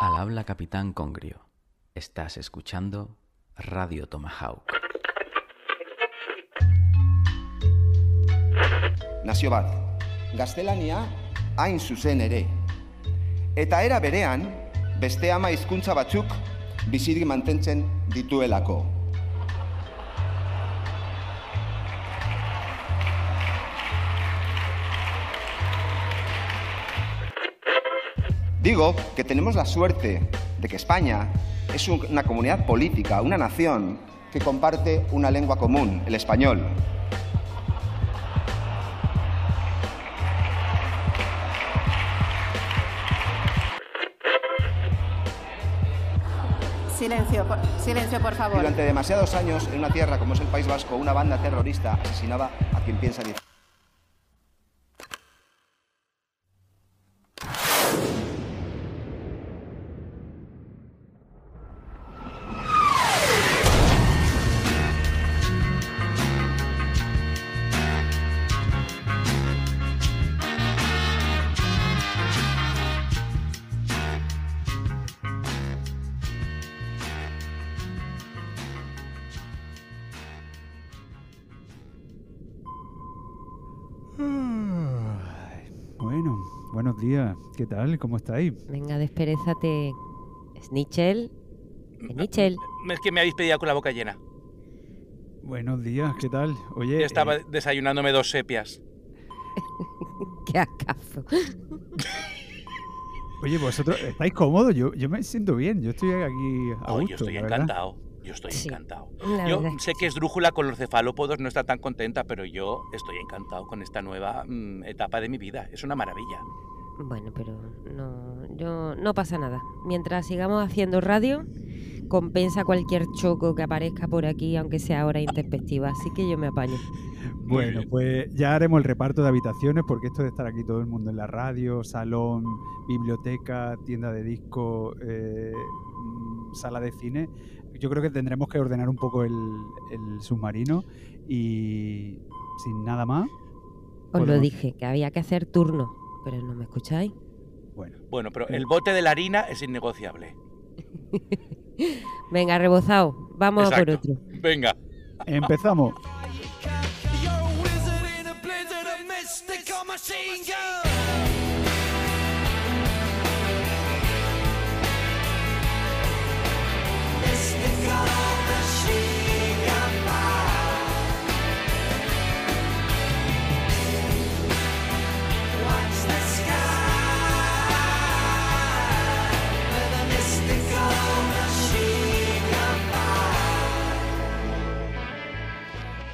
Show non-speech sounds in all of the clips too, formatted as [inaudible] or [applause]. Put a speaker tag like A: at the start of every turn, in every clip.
A: Al habla Capitán Congrio. Estás escuchando Radio Tomahawk.
B: Nazio bat, gaztelania hain zuzen ere. Eta era berean, beste ama hizkuntza batzuk bizirik mantentzen dituelako. Digo que tenemos la suerte de que España es una comunidad política, una nación que comparte una lengua común, el español.
C: Silencio, por, silencio, por favor.
B: Durante demasiados años, en una tierra como es el País Vasco, una banda terrorista asesinaba a quien piensa diferente.
D: ¿Qué tal? ¿Cómo estáis?
E: Venga, desperezate. Snitchell. Snitchell.
F: Es que me habéis pedido con la boca llena.
D: Buenos días, ¿qué tal? Oye,
F: Yo estaba
D: eh,
F: desayunándome dos sepias. [laughs]
E: Qué acaso. [laughs]
D: oye, vosotros estáis cómodos. Yo, yo me siento bien. Yo estoy aquí a
F: Oh,
D: gusto.
F: yo estoy
D: la verdad.
F: encantado. Yo estoy
E: Sí,
F: encantado. Yo sé
E: que
F: que es drújula con los cefalópodos no está tan contenta, pero yo estoy encantado con esta nueva mm, etapa de mi vida. Es una maravilla.
E: Bueno, pero no, yo, no pasa nada. Mientras sigamos haciendo radio, compensa cualquier choco que aparezca por aquí, aunque sea hora intempestiva. Así que yo me apaño. [laughs]
D: Bueno, pues ya haremos el reparto de habitaciones porque esto de estar aquí todo el mundo en la radio, salón, biblioteca, tienda de disco, eh, mm, sala de cine, yo creo que tendremos que ordenar un poco el, el submarino y sin nada más,
E: Os lo dije, que había que hacer turno, pero no me escucháis.
D: bueno.
F: Bueno, pero el bote de la harina es innegociable. [laughs]
E: Venga, rebozado, vamos a por otro.
F: Venga.
D: Empezamos.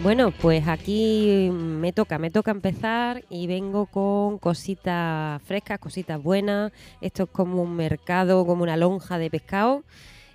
E: Bueno, pues aquí me toca, me toca empezar y vengo con cositas frescas, cositas buenas. Esto es como un mercado, como una lonja de pescado.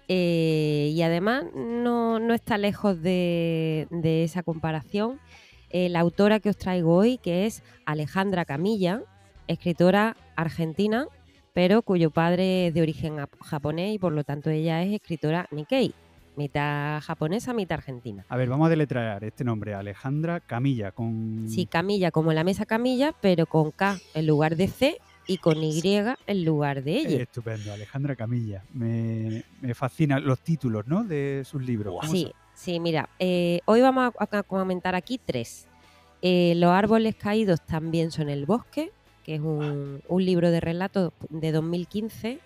E: Eh, y además no, no está lejos de, de esa comparación. Eh, la autora que os traigo hoy, que es Alejandra Camilla, escritora argentina, pero cuyo padre es de origen ap- japonés y por lo tanto ella es escritora Nikkei, mitad japonesa, mitad argentina.
D: A ver, vamos a deletrear este nombre, Alejandra Camilla, con...
E: Sí, Camilla, como la mesa Camilla, pero con K en lugar de C y con Y en lugar de ella.
D: Estupendo, Alejandra Camilla. Me, me fascinan los títulos, ¿no? De sus libros.
F: Guau.
D: ¿Cómo
E: Sí, sí, mira, eh, hoy vamos a, a comentar aquí tres. Eh, Los árboles caídos también son el bosque, que es un, un libro de relatos de 2015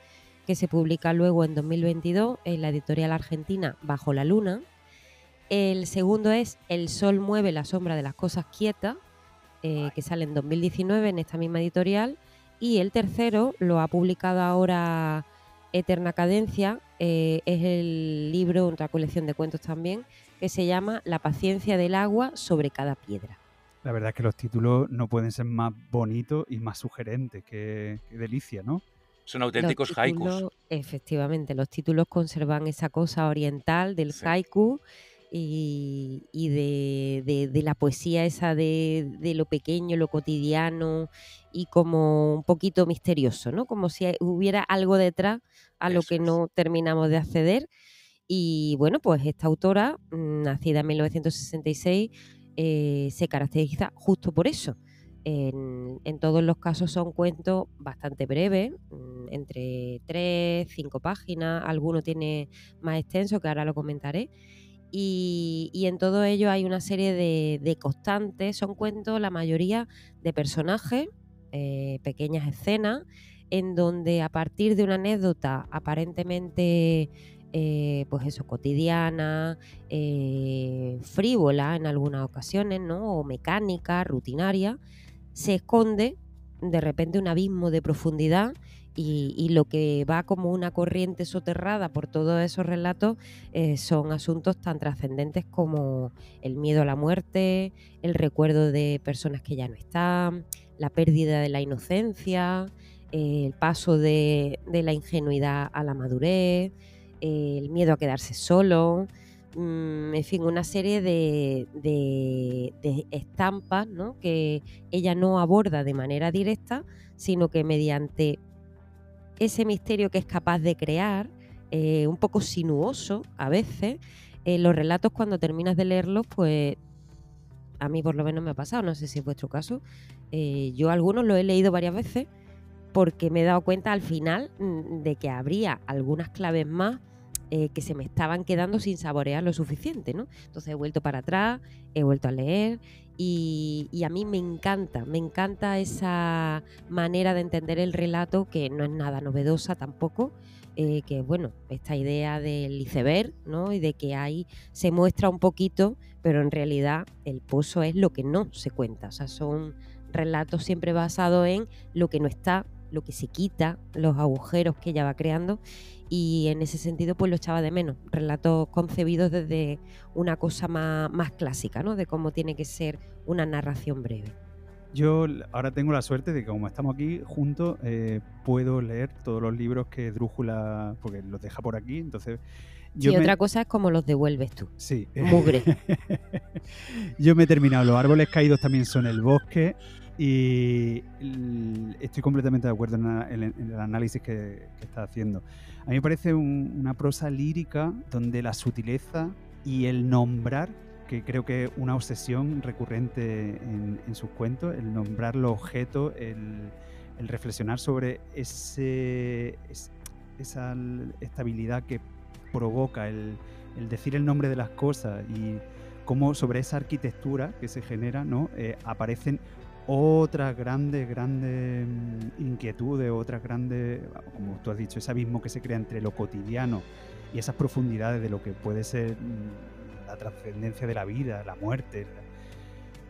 E: que se publica luego en 2022 en la editorial argentina Bajo la Luna. El segundo es El sol mueve la sombra de las cosas quietas, eh, que sale en 2019 en esta misma editorial. Y el tercero lo ha publicado ahora Eterna Cadencia, eh, es el libro, otra colección de cuentos también, que se llama La paciencia del agua sobre cada piedra.
D: La verdad es que los títulos no pueden ser más bonitos y más sugerentes. Qué, qué delicia, ¿no?
F: Son auténticos
E: Los
F: haikus.
E: títulos- Efectivamente, los títulos conservan esa cosa oriental del
F: Sí.
E: haiku y, y de, de- de la poesía esa de, de lo pequeño, lo cotidiano y como un poquito misterioso, ¿no? Como si hubiera algo detrás a lo que
F: es.
E: no terminamos de acceder. Y bueno, pues esta autora, mm, nacida en 1966, eh, se caracteriza justo por eso. En, en todos los casos son cuentos bastante breves, mm, entre 3, 5 páginas, alguno tiene más extenso, que ahora lo comentaré. Y, en todo ello hay una serie de, de constantes, son cuentos, la mayoría de personajes, eh, pequeñas escenas, en donde a partir de una anécdota aparentemente eh, pues eso, cotidiana, eh, frívola en algunas ocasiones, ¿no? O mecánica, rutinaria, se esconde de repente un abismo de profundidad y, lo que va como una corriente soterrada por todos esos relatos eh, son asuntos tan trascendentes como el miedo a la muerte, el recuerdo de personas que ya no están, la pérdida de la inocencia, el paso de, la ingenuidad a la madurez, el miedo a quedarse solo, mm, en fin, una serie de, de- de estampas ¿no? que ella no aborda de manera directa, sino que mediante ese misterio que es capaz de crear, eh, un poco sinuoso a veces, eh, los relatos cuando terminas de leerlos, pues a mí por lo menos me ha pasado, no sé si es vuestro caso, eh, yo algunos los he leído varias veces porque me he dado cuenta al final mm, de que habría algunas claves más eh, que se me estaban quedando sin saborear lo suficiente, ¿no? Entonces he vuelto para atrás, he vuelto a leer y, a mí me encanta, me encanta esa manera de entender el relato que no es nada novedosa tampoco, eh, que bueno, esta idea del iceberg, ¿no? Y de que ahí se muestra un poquito, pero en realidad el pozo es lo que no se cuenta, o sea, son relatos siempre basados en lo que no está, lo que se quita, los agujeros que ella va creando y en ese sentido pues lo echaba de menos, relatos concebidos desde una cosa más, más clásica, ¿no? De cómo tiene que ser una narración breve.
D: Yo ahora tengo la suerte de que como estamos aquí juntos, eh, puedo leer todos los libros que Drújula, porque los deja por aquí, entonces...
E: y
D: me-
E: otra cosa es cómo los devuelves tú.
D: Sí.
E: Mugre. [laughs]
D: Yo me he terminado. Los árboles caídos también son el bosque. Y estoy completamente de acuerdo en el análisis que, que está haciendo. A mí me parece un- una prosa lírica donde la sutileza y el nombrar, que creo que es una obsesión recurrente en, en sus cuentos, el nombrar los objetos, el, el reflexionar sobre ese, es- esa estabilidad que provoca el, el decir el nombre de las cosas y cómo sobre esa arquitectura que se genera ¿no? Eh, aparecen otras grandes, grandes mm, inquietudes, otras grandes, como tú has dicho, ese abismo que se crea entre lo cotidiano y esas profundidades de lo que puede ser mm, la trascendencia de la vida, la muerte,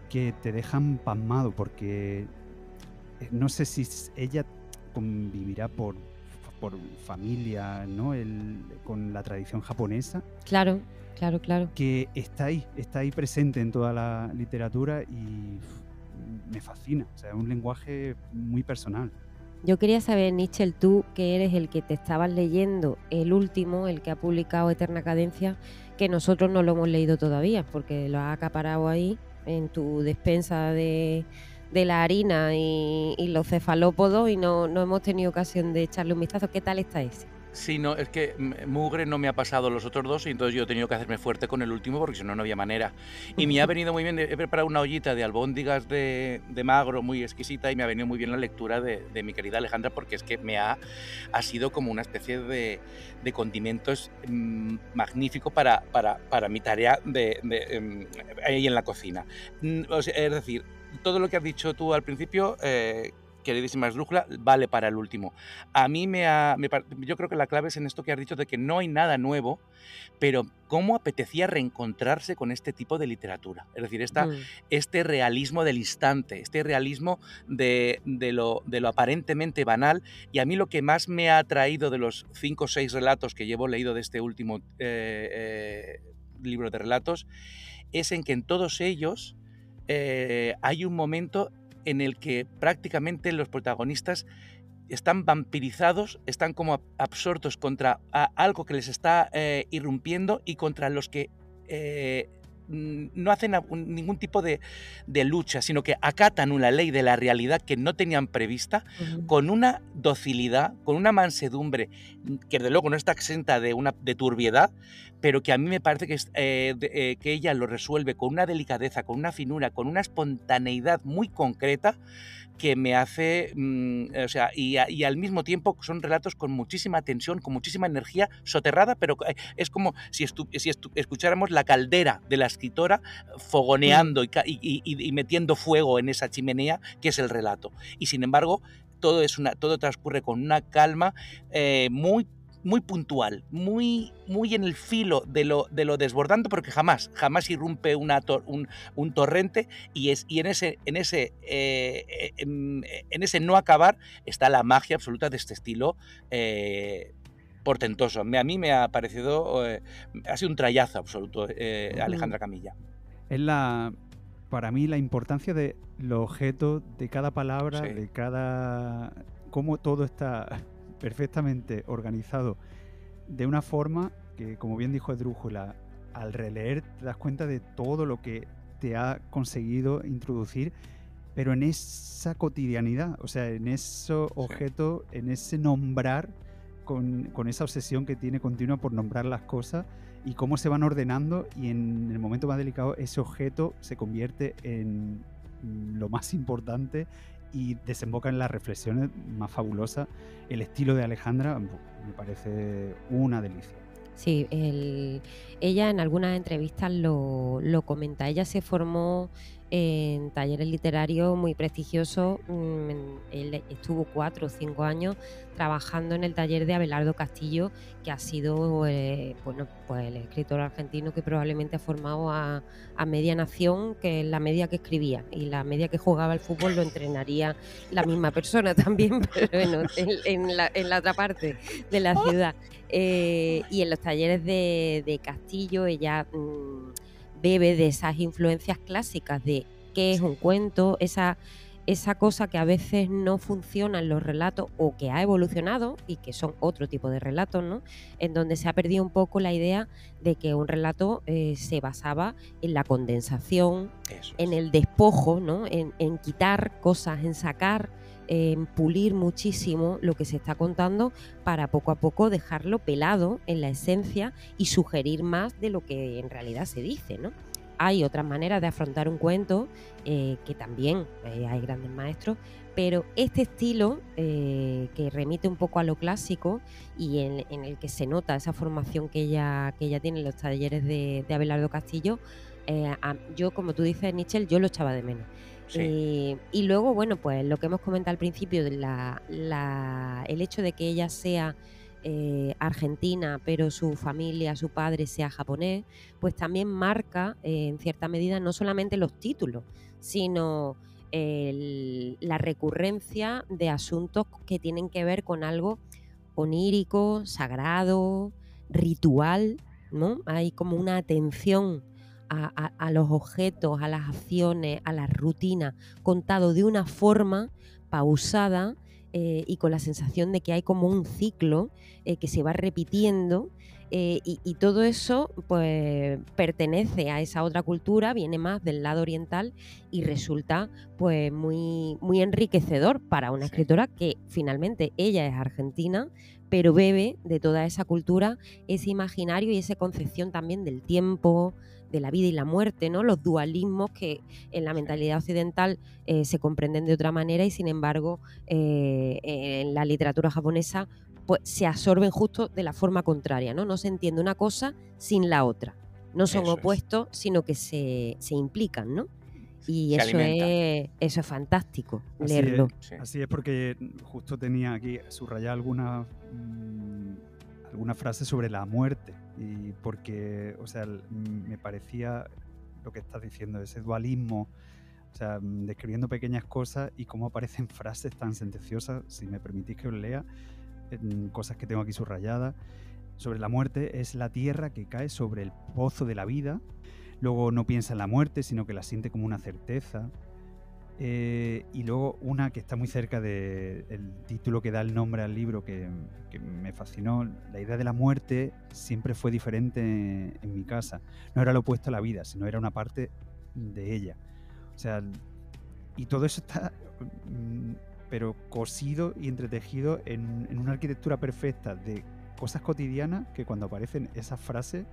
D: que te dejan pasmado porque eh, no sé si ella convivirá por, por familia, ¿no? El- con la tradición japonesa,
E: Claro, claro, claro.
D: que está ahí, está ahí presente en toda la literatura y me fascina. O sea, es un lenguaje muy personal.
E: Yo quería saber, Nietzsche, tú que eres el que te estabas leyendo, el último, el que ha publicado Eterna Cadencia, que nosotros no lo hemos leído todavía, porque lo has acaparado ahí en tu despensa de, la harina y, y los cefalópodos y no, no hemos tenido ocasión de echarle un vistazo. ¿Qué tal está ese?
F: Sí, no, es que Mugre no me ha pasado los otros dos y entonces yo he tenido que hacerme fuerte con el último porque si no, no había manera. Y me ha [laughs] venido muy bien, he preparado una ollita de albóndigas de, de magro muy exquisita y me ha venido muy bien la lectura de, de mi querida Alejandra porque es que me ha, ha sido como una especie de, de condimentos mm, magnífico para, para, para mi tarea de, em, ahí en la cocina. Mm, o sea, es decir, todo lo que has dicho tú al principio... eh, queridísima esdrújula, vale para el último. A mí me ha. me yo creo que la clave es en esto que has dicho de que no hay nada nuevo, pero cómo apetecía reencontrarse con este tipo de literatura. Es decir, esta,
E: Mm.
F: este realismo del instante, este realismo de, de lo, de lo aparentemente banal. Y a mí lo que más me ha atraído de los cinco o seis relatos que llevo leído de este último eh, eh, libro de relatos es en que en todos ellos eh, hay un momento en el que prácticamente los protagonistas están vampirizados, están como absortos contra algo que les está eh, irrumpiendo y contra los que eh, no hacen ningún tipo de, de lucha, sino que acatan una ley de la realidad que no tenían prevista con una docilidad, con una mansedumbre que desde luego no está exenta de, una, de turbiedad, pero que a mí me parece que, es, eh, de- eh, que ella lo resuelve con una delicadeza, con una finura, con una espontaneidad muy concreta que me hace, mm, o sea, y, a- y al mismo tiempo son relatos con muchísima tensión, con muchísima energía soterrada, pero eh, es como si, estu- si estu- escucháramos la caldera de la escritora fogoneando y- y- y metiendo fuego en esa chimenea que es el relato. Y sin embargo, todo, es una, todo transcurre con una calma eh, muy muy puntual, muy, muy en el filo de lo, de lo desbordante, porque jamás, jamás irrumpe una tor- un, un torrente y, es, y en, ese, en, ese, eh, en, en ese no acabar está la magia absoluta de este estilo eh, portentoso. A mí me ha parecido, eh, ha sido un trayazo absoluto Alejandra Camilla.
D: Es la, para mí, la importancia de los objetos, de cada palabra,
F: Sí.
D: de cada. cómo todo está perfectamente organizado de una forma que, como bien dijo Esdrújula, al releer te das cuenta de todo lo que te ha conseguido introducir, pero en esa cotidianidad, o sea, en esos objetos, en ese nombrar, con, con esa obsesión que tiene continua por nombrar las cosas y cómo se van ordenando y en el momento más delicado ese objeto se convierte en lo más importante y desemboca en las reflexiones más fabulosas. El estilo de Alejandra me parece una delicia.
E: Sí, el- ella en algunas entrevistas lo, lo comenta. Ella se formó en talleres literarios muy prestigiosos. mm, Él estuvo cuatro o cinco años trabajando en el taller de Abelardo Castillo, que ha sido eh, bueno, pues el escritor argentino que probablemente ha formado a, a media nación, que es la media que escribía y la media que jugaba al fútbol lo entrenaría la misma persona [laughs] también, pero bueno, en, en la, en la otra parte de la ciudad. Eh, y en los talleres de, de Castillo ella mm, bebe de esas influencias clásicas de qué es un cuento, esa, esa cosa que a veces no funciona en los relatos o que ha evolucionado y que son otro tipo de relatos, ¿no? En donde se ha perdido un poco la idea de que un relato eh, se basaba en la condensación, en el despojo, ¿no? En, en quitar cosas, en sacar, en pulir muchísimo lo que se está contando para poco a poco dejarlo pelado en la esencia y sugerir más de lo que en realidad se dice, ¿no? Hay otras maneras de afrontar un cuento eh, que también eh, hay grandes maestros, pero este estilo eh, que remite un poco a lo clásico y en, el que se nota esa formación que ella, que tiene en los talleres de, Abelardo Castillo, eh, yo, como tú dices, Nichel, yo lo echaba de menos. Eh, y luego, bueno, pues lo que hemos comentado al principio, el hecho de que ella sea eh, argentina, pero su familia, su padre sea japonés, pues también marca eh, en cierta medida no solamente los títulos, sino la recurrencia de asuntos que tienen que ver con algo onírico, sagrado, ritual, ¿no? Hay como una atención a, a- a los objetos, a las acciones, a las rutinas, contado de una forma pausada eh, y con la sensación de que hay como un ciclo eh, que se va repitiendo eh, y, y todo eso pues pertenece a esa otra cultura, viene más del lado oriental y resulta pues muy, muy enriquecedor para una
F: Sí.
E: escritora que finalmente ella es argentina, pero bebe de toda esa cultura, ese imaginario y esa concepción también del tiempo, de la vida y la muerte, ¿no? Los dualismos que en la mentalidad occidental eh, se comprenden de otra manera y sin embargo eh, en la literatura japonesa pues se absorben justo de la forma contraria, ¿no? No se entiende una cosa sin la otra. No son
F: Eso es.
E: opuestos, sino que se, se implican, ¿no? Y eso es, eso es fantástico,
D: Así
E: leerlo.
D: es.
F: Sí.
D: Así es porque justo tenía aquí subrayada alguna, mm, alguna frase sobre la muerte y porque, o sea, me parecía lo que estás diciendo, ese dualismo, o sea, describiendo pequeñas cosas y cómo aparecen [laughs] frases tan sentenciosas, si me permitís que os lea, en cosas que tengo aquí subrayadas. Sobre la muerte es la tierra que cae sobre el pozo de la vida. Luego no piensa en la muerte, sino que la siente como una certeza. Eh, y luego una que está muy cerca del título que da el nombre al libro que, que me fascinó. La idea de la muerte siempre fue diferente en mi casa. No era lo opuesto a la vida, sino era una parte de ella. O sea, y todo eso está, mm, pero cosido y entretejido en, en una arquitectura perfecta de cosas cotidianas que cuando aparecen esas frases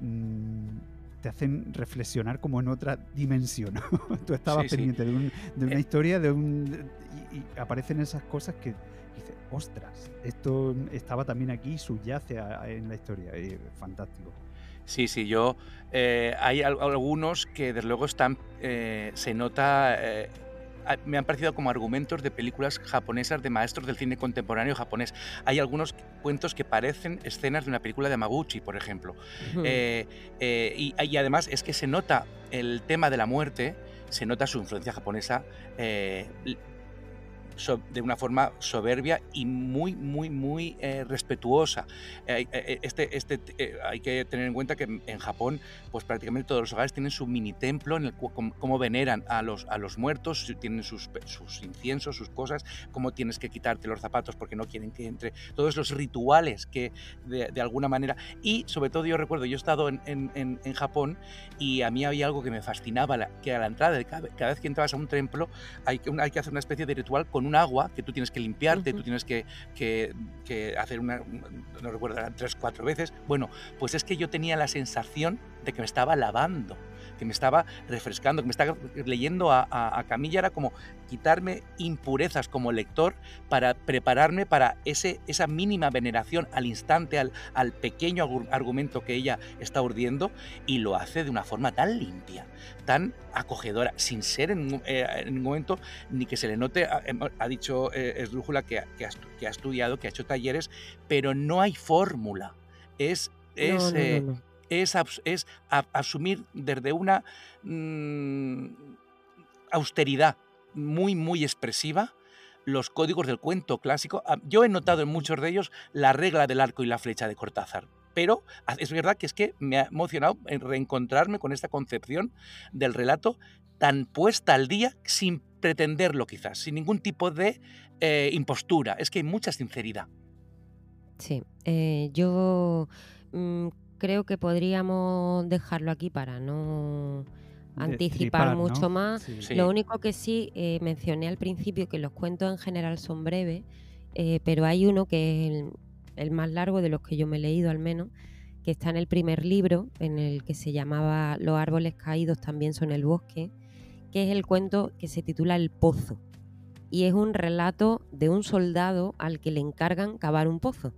D: mm, te hacen reflexionar como en otra dimensión. [laughs] Tú estabas
F: Sí, sí.
D: pendiente de, un- de una
F: Eh.
D: historia de un, y, y aparecen esas cosas que dices, ostras, esto estaba también aquí, subyace a- a- en la historia. fantástico.
F: Sí, sí, yo. eh, hay al- algunos que desde luego están. eh, se nota. Eh, a- me han parecido como argumentos de películas japonesas de maestros del cine contemporáneo japonés. Hay algunos cuentos que parecen escenas de una película de Maguchi, por ejemplo. Eh, eh, y, y además es que se nota el tema de la muerte, se nota su influencia japonesa eh, so- de una forma soberbia y muy, muy, muy eh, respetuosa. Eh, eh, este, este, eh, hay que tener en cuenta que en Japón, pues prácticamente todos los hogares tienen su mini templo en el cual cómo, cómo veneran a los, a los muertos, tienen sus, sus inciensos, sus cosas, cómo tienes que quitarte los zapatos porque no quieren que entre, todos los rituales que de, de alguna manera y sobre todo yo recuerdo, yo he estado en, en- en- en Japón y a mí había algo que me fascinaba, que a la entrada, de cada, cada vez que entrabas a un templo, hay hay que hacer una especie de ritual con un agua que tú tienes que limpiarte,
E: Ujú.
F: tú tienes que, que- que hacer una, un- no recuerdo, eran tres, cuatro veces. Bueno, pues es que yo tenía la sensación de que me estaba lavando, que me estaba refrescando, que me estaba leyendo a, a, a Camilla, era como quitarme impurezas como lector para prepararme para ese, esa mínima veneración al instante, al, al pequeño argu- argumento que ella está urdiendo, y lo hace de una forma tan limpia, tan acogedora, sin ser en, ningún- eh, en ningún momento ni que se le note. Ha, ha dicho eh, Esdrújula que, ha- que, ha, que ha estudiado, que ha hecho talleres, pero no hay fórmula. Es. Es,
E: No, no, no,
F: eh,
E: no.
F: Es, es asumir desde una mm, austeridad muy, muy expresiva los códigos del cuento clásico. Ah, Yo he notado en muchos de ellos la regla del arco y la flecha de Cortázar. Pero es verdad que es que me ha emocionado en reencontrarme con esta concepción del relato tan puesta al día sin pretenderlo quizás, sin ningún tipo de eh, impostura. Es que hay mucha sinceridad.
E: Sí, eh, yo mm, creo que podríamos dejarlo aquí para no anticipar mucho más.
D: Sí.
F: Sí.
E: Lo único que sí eh, mencioné al principio que los cuentos en general son breves, eh, pero hay uno que es el, el más largo de los que yo me he leído al menos, que está en el primer libro, en el que se llamaba Los árboles caídos también son el bosque, que es el cuento que se titula El Pozo. Y es un relato de un soldado al que le encargan cavar un pozo.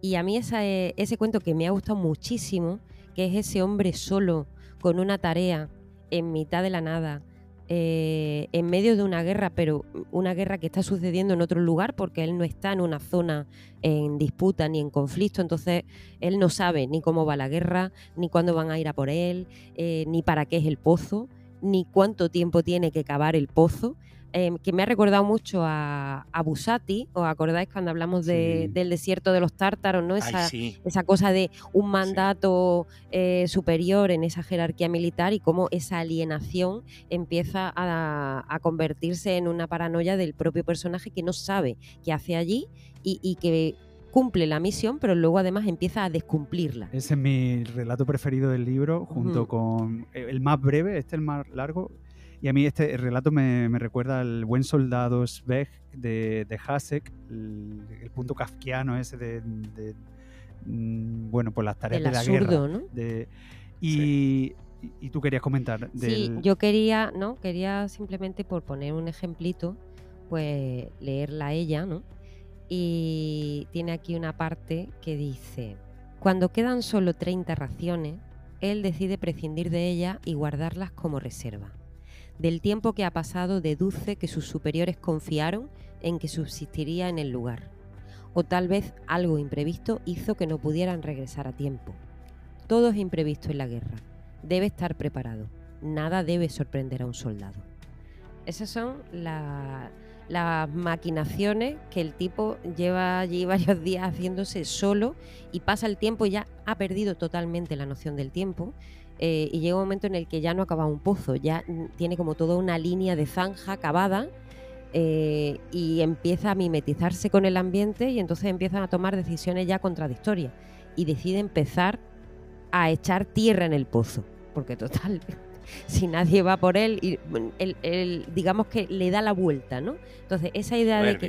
E: Y a mí eh, ese cuento que me ha gustado muchísimo, que es ese hombre solo con una tarea en mitad de la nada, eh, en medio de una guerra, pero una guerra que está sucediendo en otro lugar porque él no está en una zona en disputa ni en conflicto, entonces él no sabe ni cómo va la guerra, ni cuándo van a ir a por él, eh, ni para qué es el pozo, ni cuánto tiempo tiene que cavar el pozo. Eh, que me ha recordado mucho a, a Busati, ¿os acordáis cuando hablamos de-
D: Sí.
E: del desierto de los tártaros, ¿no?
F: Ay,
E: Esa,
F: sí.
E: esa cosa de un mandato eh, superior en esa jerarquía militar y cómo esa alienación empieza a, a convertirse en una paranoia del propio personaje que no sabe qué hace allí y, y que cumple la misión, pero luego además empieza a descumplirla.
D: Ese es mi relato preferido del libro, junto con eh, el más breve, este el más largo. Y a mí este relato me, me recuerda al buen soldado Sveg de, de Hasek, el, el punto kafkiano ese de, de, mm, bueno, pues las tareas
E: El
D: de la guerra.
E: absurdo, ¿no?
D: de- y, y- y tú querías comentar
E: Sí,
D: del...
E: yo quería, ¿no? Quería simplemente por poner un ejemplito, pues leerla a ella, ¿no? Y tiene aquí una parte que dice, cuando quedan solo 30 raciones, él decide prescindir de ellas y guardarlas como reserva. Del tiempo que ha pasado deduce que sus superiores confiaron en que subsistiría en el lugar. O tal vez algo imprevisto hizo que no pudieran regresar a tiempo. Todo es imprevisto en la guerra. Debe estar preparado. Nada debe sorprender a un soldado. Esas son la- las maquinaciones que el tipo lleva allí [laughs] varios días haciéndose solo y pasa el tiempo y ya ha perdido totalmente la noción del tiempo eh, y llega un momento en el que ya no acaba un pozo, ya tiene como toda una línea de zanja cavada eh, y empieza a mimetizarse con el ambiente y entonces empiezan a tomar decisiones ya contradictorias y decide empezar a echar tierra en el pozo, porque total, [laughs] si nadie va por él, y, bueno, él- él, digamos que le da la vuelta, ¿no? Entonces esa idea de que.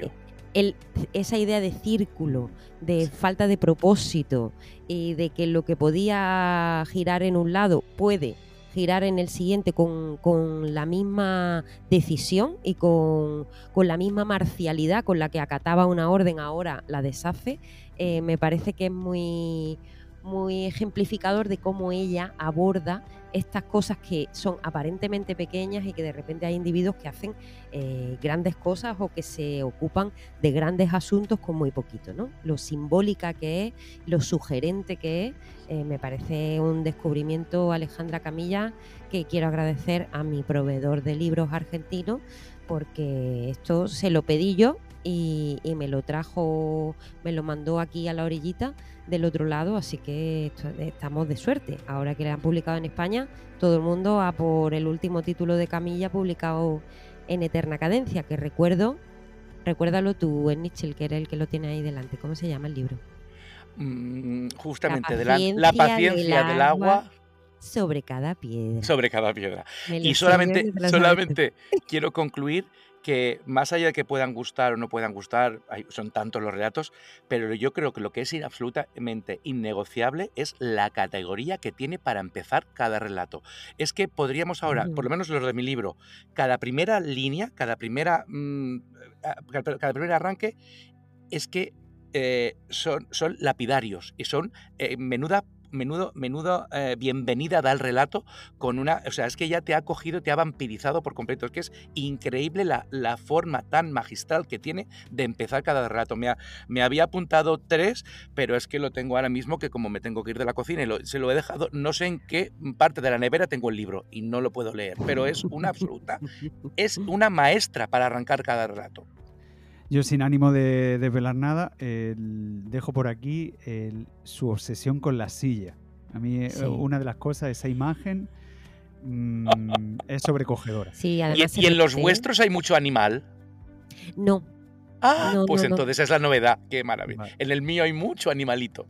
E: El- esa idea de círculo, de falta de propósito y de que lo que podía girar en un lado puede girar en el siguiente con, con la misma decisión y con, con la misma marcialidad con la que acataba una orden, ahora la deshace, eh, me parece que es muy, muy ejemplificador de cómo ella aborda estas cosas que son aparentemente pequeñas y que de repente hay individuos que hacen eh, grandes cosas o que se ocupan de grandes asuntos con muy poquito, ¿no? Lo simbólica que es, lo sugerente que es, eh, me parece un descubrimiento, Alejandra Camilla, que quiero agradecer a mi proveedor de libros argentino, porque esto se lo pedí yo y, y me lo trajo, me lo mandó aquí a la orillita del otro lado, así que esto- estamos de suerte. Ahora que le han publicado en España, todo el mundo a por el último título de Camilla publicado en Eterna Cadencia, que recuerdo, recuérdalo tú, Nietzsche, que era el que lo tiene ahí delante. ¿Cómo se llama el libro?
F: Mm, justamente
E: La
F: de la, la
E: paciencia del
F: del agua
E: agua Sobre cada piedra.
F: sobre cada piedra. Y solamente, solamente quiero concluir que más allá de que puedan gustar o no puedan gustar, hay- son tantos los relatos, pero yo creo que lo que es absolutamente innegociable es la categoría que tiene para empezar cada relato. Es que podríamos ahora, por lo menos los de mi libro, cada primera línea, cada primera mm, ah, cada cada primer arranque, es que eh, son, son lapidarios y son eh, menuda menudo, menudo eh, bienvenida da el relato con una, o sea, es que ya te ha cogido, te ha vampirizado por completo, es que es increíble la, la forma tan magistral que tiene de empezar cada relato. Me, ha- me había apuntado tres, pero es que lo tengo ahora mismo que como me tengo que ir de la cocina y lo- se lo he dejado, no sé en qué parte de la nevera tengo el libro y no lo puedo leer, pero es una absoluta, es [laughs] una maestra para arrancar cada relato.
D: Yo sin ánimo de desvelar nada, dejo por aquí el- su obsesión con la silla. A mí eh,
E: Sí.
D: una de las cosas, esa imagen, mm, es sobrecogedora.
E: Sí,
F: Y,
E: además se
F: y en los vuestros hay mucho animal.
E: No,
F: Ah,
E: No,
F: pues
E: no, no.
F: entonces esa es la novedad, qué maravilla.
D: Vale.
F: En el mío hay mucho animalito.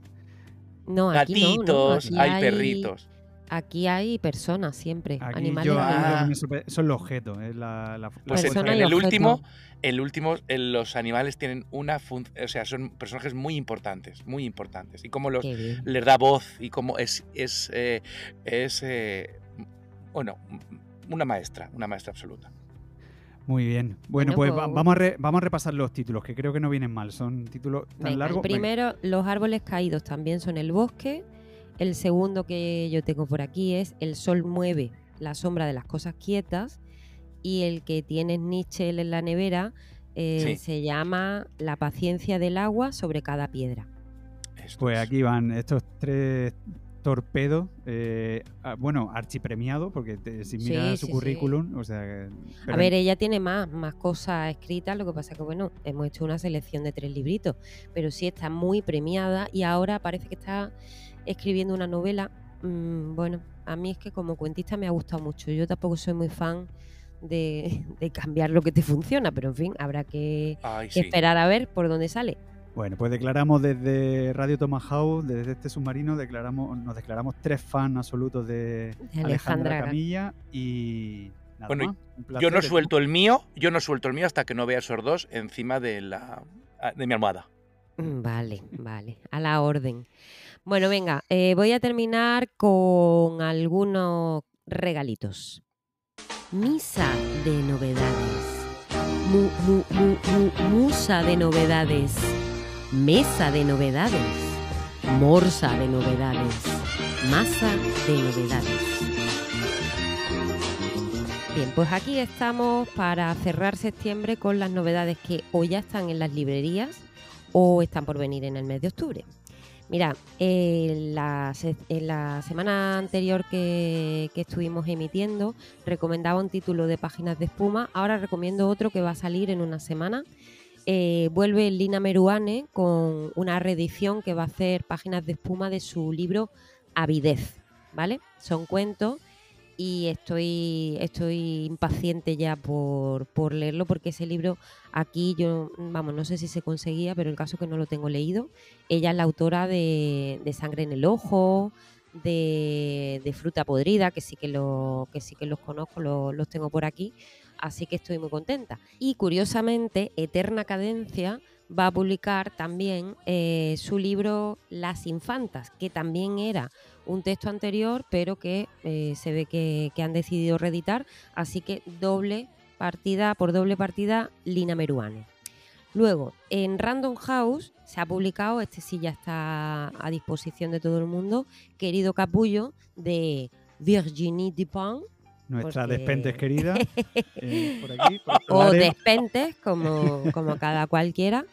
E: no, aquí no, no,
F: Gatitos,
E: aquí
F: hay perritos.
E: Aquí hay personas siempre,
D: Aquí
E: animales.
D: yo,
F: Ah.
D: son los objetos. La, la-
F: Pues en, en
E: y
F: el
E: objeto.
F: último, el último, los animales tienen una función, o sea, son personajes muy importantes, muy importantes. Y cómo los les da voz y cómo es, es, eh, es eh, bueno, una maestra, una maestra absoluta.
D: Muy bien. Bueno,
E: Bueno,
D: pues
E: pues-
D: va- vamos, a re- vamos a repasar los títulos, que creo que no vienen mal. Son títulos tan
E: Venga,
D: largos.
E: el primero, los árboles caídos también son el bosque. El segundo que yo tengo por aquí es El sol mueve la sombra de las cosas quietas. Y el que tiene Nietzsche en la nevera eh,
F: Sí.
E: se llama La paciencia del agua sobre cada piedra.
D: Pues
F: es-
D: aquí van estos tres torpedos. eh, bueno, archipremiado, porque te- si miras
E: sí,
D: su
E: sí.
D: currículum, o sea. que-
E: A
D: pero-
E: ver, ella tiene más, más cosas escritas, lo que pasa que, bueno, hemos hecho una selección de tres libritos, pero sí está muy premiada y ahora parece que está escribiendo una novela. Mm, bueno, a mí es que como cuentista me ha gustado mucho. Yo tampoco soy muy fan de, [laughs] de cambiar lo que te funciona, pero en fin, habrá que,
F: Ay,
E: que
F: sí.
E: esperar a ver por dónde sale.
D: Bueno, pues declaramos desde Radio Tomahawk, desde este submarino, declaramos, nos declaramos tres fans absolutos de,
E: De
D: Alejandra Camilla y nada
F: Bueno,
D: más. Un
F: Yo no suelto el mío, yo no suelto el mío hasta que no vea esos dos encima de la de mi almohada.
E: Mm, Vale, vale, a la orden. Bueno, venga, eh, voy a terminar con algunos regalitos. Misa de novedades. Mu- mu- mu- mu- musa de novedades. Mesa de novedades. Morsa de novedades. Masa de novedades. Bien, pues aquí estamos para cerrar septiembre con las novedades que o ya están en las librerías o están por venir en el mes de octubre. Mira, en la, en la semana anterior que, que estuvimos emitiendo recomendaba un título de Páginas de Espuma, ahora recomiendo otro que va a salir en una semana. Eh, vuelve Lina Meruane con una reedición que va a hacer Páginas de Espuma de su libro Avidez. ¿vale? Son cuentos y estoy, estoy impaciente ya por, por leerlo porque ese libro aquí yo, vamos, no sé si se conseguía, pero el caso que no lo tengo leído. Ella es la autora de, Sangre en el Ojo, de, Fruta Podrida, que sí que, lo, que, sí que los conozco, lo- los tengo por aquí, así que estoy muy contenta. Y curiosamente, Eterna Cadencia va a publicar también eh, su libro Las Infantas, que también era un texto anterior, pero que eh, se ve que, que han decidido reeditar, así que doble partida, por doble partida, Lina Meruane. Luego, en Random House se ha publicado, este sí ya está a disposición de todo el mundo, Querido Capullo, de Virginie Dupin,
D: Nuestra
E: Porque-
D: Despentes querida. [laughs] eh, por aquí. por
E: o. Despentes, como, como cada cualquiera.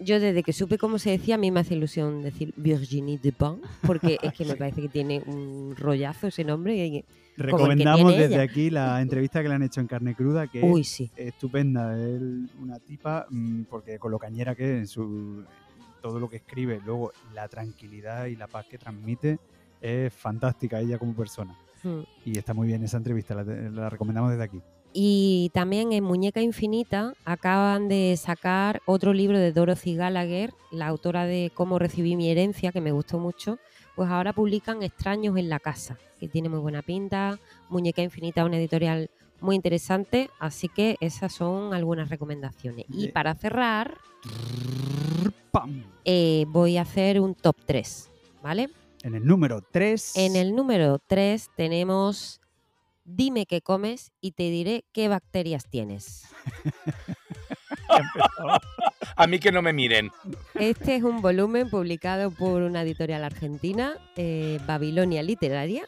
E: Yo desde que supe cómo se decía, a mí me hace ilusión decir Virginie Dupin, porque es que me parece que tiene un rollazo ese nombre. y-
D: Recomendamos desde
E: ella.
D: aquí la [laughs] entrevista que le han hecho en Carne Cruda, que
E: Uy,
D: es estupenda. Es una tipa, mm, porque con lo cañera que es en su, todo lo que escribe, luego la tranquilidad y la paz que transmite, es fantástica ella como persona.
E: Mm.
D: Y está muy bien esa entrevista, la, la recomendamos desde aquí.
E: Y también en Muñeca Infinita acaban de sacar otro libro de Dorothy Gallagher, la autora de Cómo recibí mi herencia, que me gustó mucho. Pues ahora publican Extraños en la casa, que tiene muy buena pinta. Muñeca Infinita, una editorial muy interesante. Así que esas son algunas recomendaciones. Y para cerrar, eh, voy a hacer un top 3, ¿vale?
D: En el número 3.
E: En el número 3 tenemos Dime qué comes y te diré qué bacterias tienes. [laughs]
F: A mí que no me miren.
E: Este es un volumen publicado por una editorial argentina, eh, Babilonia Literaria.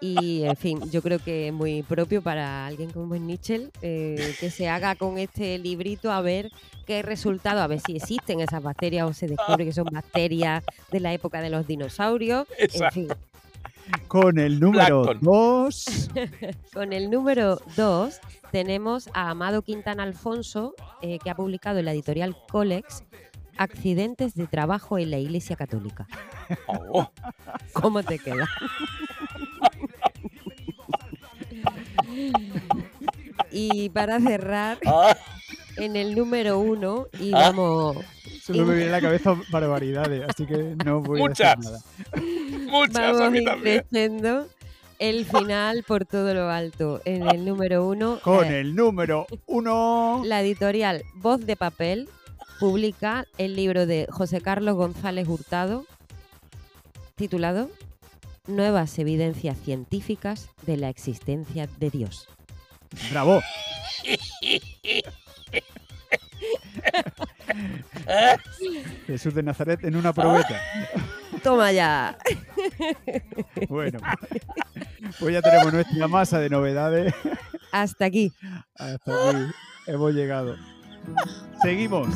E: Y, en fin, yo creo que es muy propio para alguien como es Nietzsche eh, que se haga con este librito a ver qué resultado, a ver si existen esas bacterias o se descubre que son bacterias de la época de los dinosaurios. En
F: Exacto.
E: fin,
D: Con el número
F: Plancton.
D: 2. [laughs]
E: Con el número 2 tenemos a Amado Quintana Alfonso, eh, que ha publicado en la editorial Colex Accidentes de trabajo en la Iglesia Católica.
F: Oh, [laughs]
E: ¿Cómo te queda? [laughs] y para cerrar,
F: ah,
E: en el número 1
F: Ah.
E: íbamos,
D: Solo me viene a la cabeza barbaridades, así que no voy a
F: Muchas.
D: decir nada.
F: muchas a
E: vamos
F: mí también.
E: increciendo el final por todo lo alto. En el número 1
D: Con el número 1.
E: La editorial Voz de Papel publica el libro de José Carlos González Hurtado titulado Nuevas evidencias científicas de la existencia de Dios.
D: Bravo. [laughs] [laughs] Jesús de Nazaret en una probeta.
E: Toma ya.
D: Bueno, pues ya tenemos nuestra masa de novedades.
E: Hasta aquí.
D: Hasta aquí hemos llegado. Seguimos.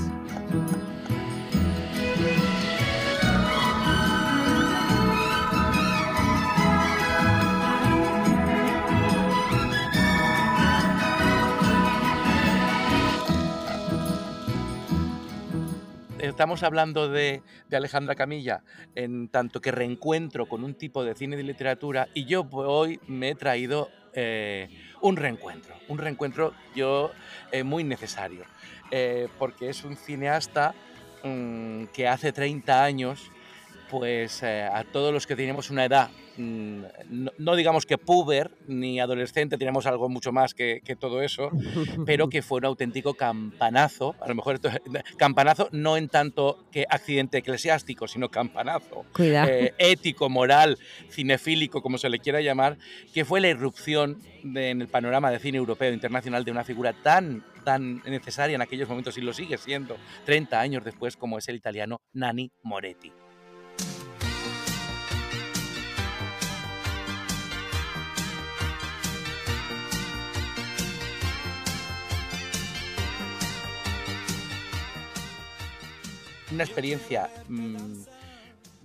F: Estamos hablando de, Alejandra Camilla en tanto que reencuentro con un tipo de cine y de literatura y yo hoy me he traído eh, un reencuentro, un reencuentro yo eh, muy necesario, eh, porque es un cineasta mm, que hace 30 años pues a todos los que tenemos una edad, no, no digamos que puber ni adolescente, tenemos algo mucho más que, que todo eso, [laughs] pero que fue un auténtico campanazo, a lo mejor esto, campanazo no en tanto que accidente eclesiástico, sino campanazo eh, ético, moral, cinefílico, como se le quiera llamar, que fue la irrupción de- en el panorama de cine europeo internacional de una figura tan, tan necesaria en aquellos momentos y lo sigue siendo 30 años después como es el italiano Nanni Moretti. Una experiencia mm,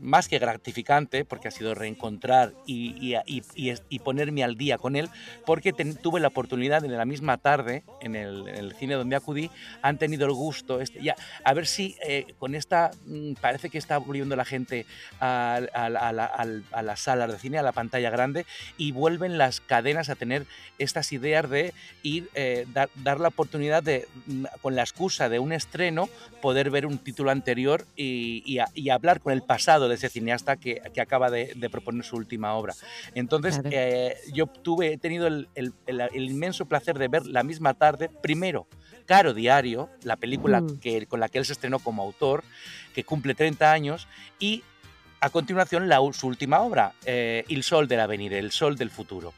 F: más que gratificante, porque ha sido reencontrar y, y- y- ponerme al día con él, porque ten- tuve la oportunidad en la misma tarde, en el, cine donde acudí, han tenido el gusto, este, ya, a ver si eh, con esta, mm, parece que está volviendo la gente a, a- a a las salas de cine, a la pantalla grande, y vuelven las cadenas a tener estas ideas de ir, eh, dar, dar la oportunidad de, mm, con la excusa de un estreno, poder ver un título anterior y, y hablar con el pasado de ese cineasta que, que acaba de, de proponer su última obra. Entonces,
E: Claro.
F: eh, yo tuve, he tenido el, el- el- el inmenso placer de ver la misma tarde, primero, Caro Diario, la película
E: Mm.
F: que, con la que él se estrenó como autor, que cumple 30 años, y a continuación la, su última obra, eh, El Sol del Avenir, El Sol del Futuro.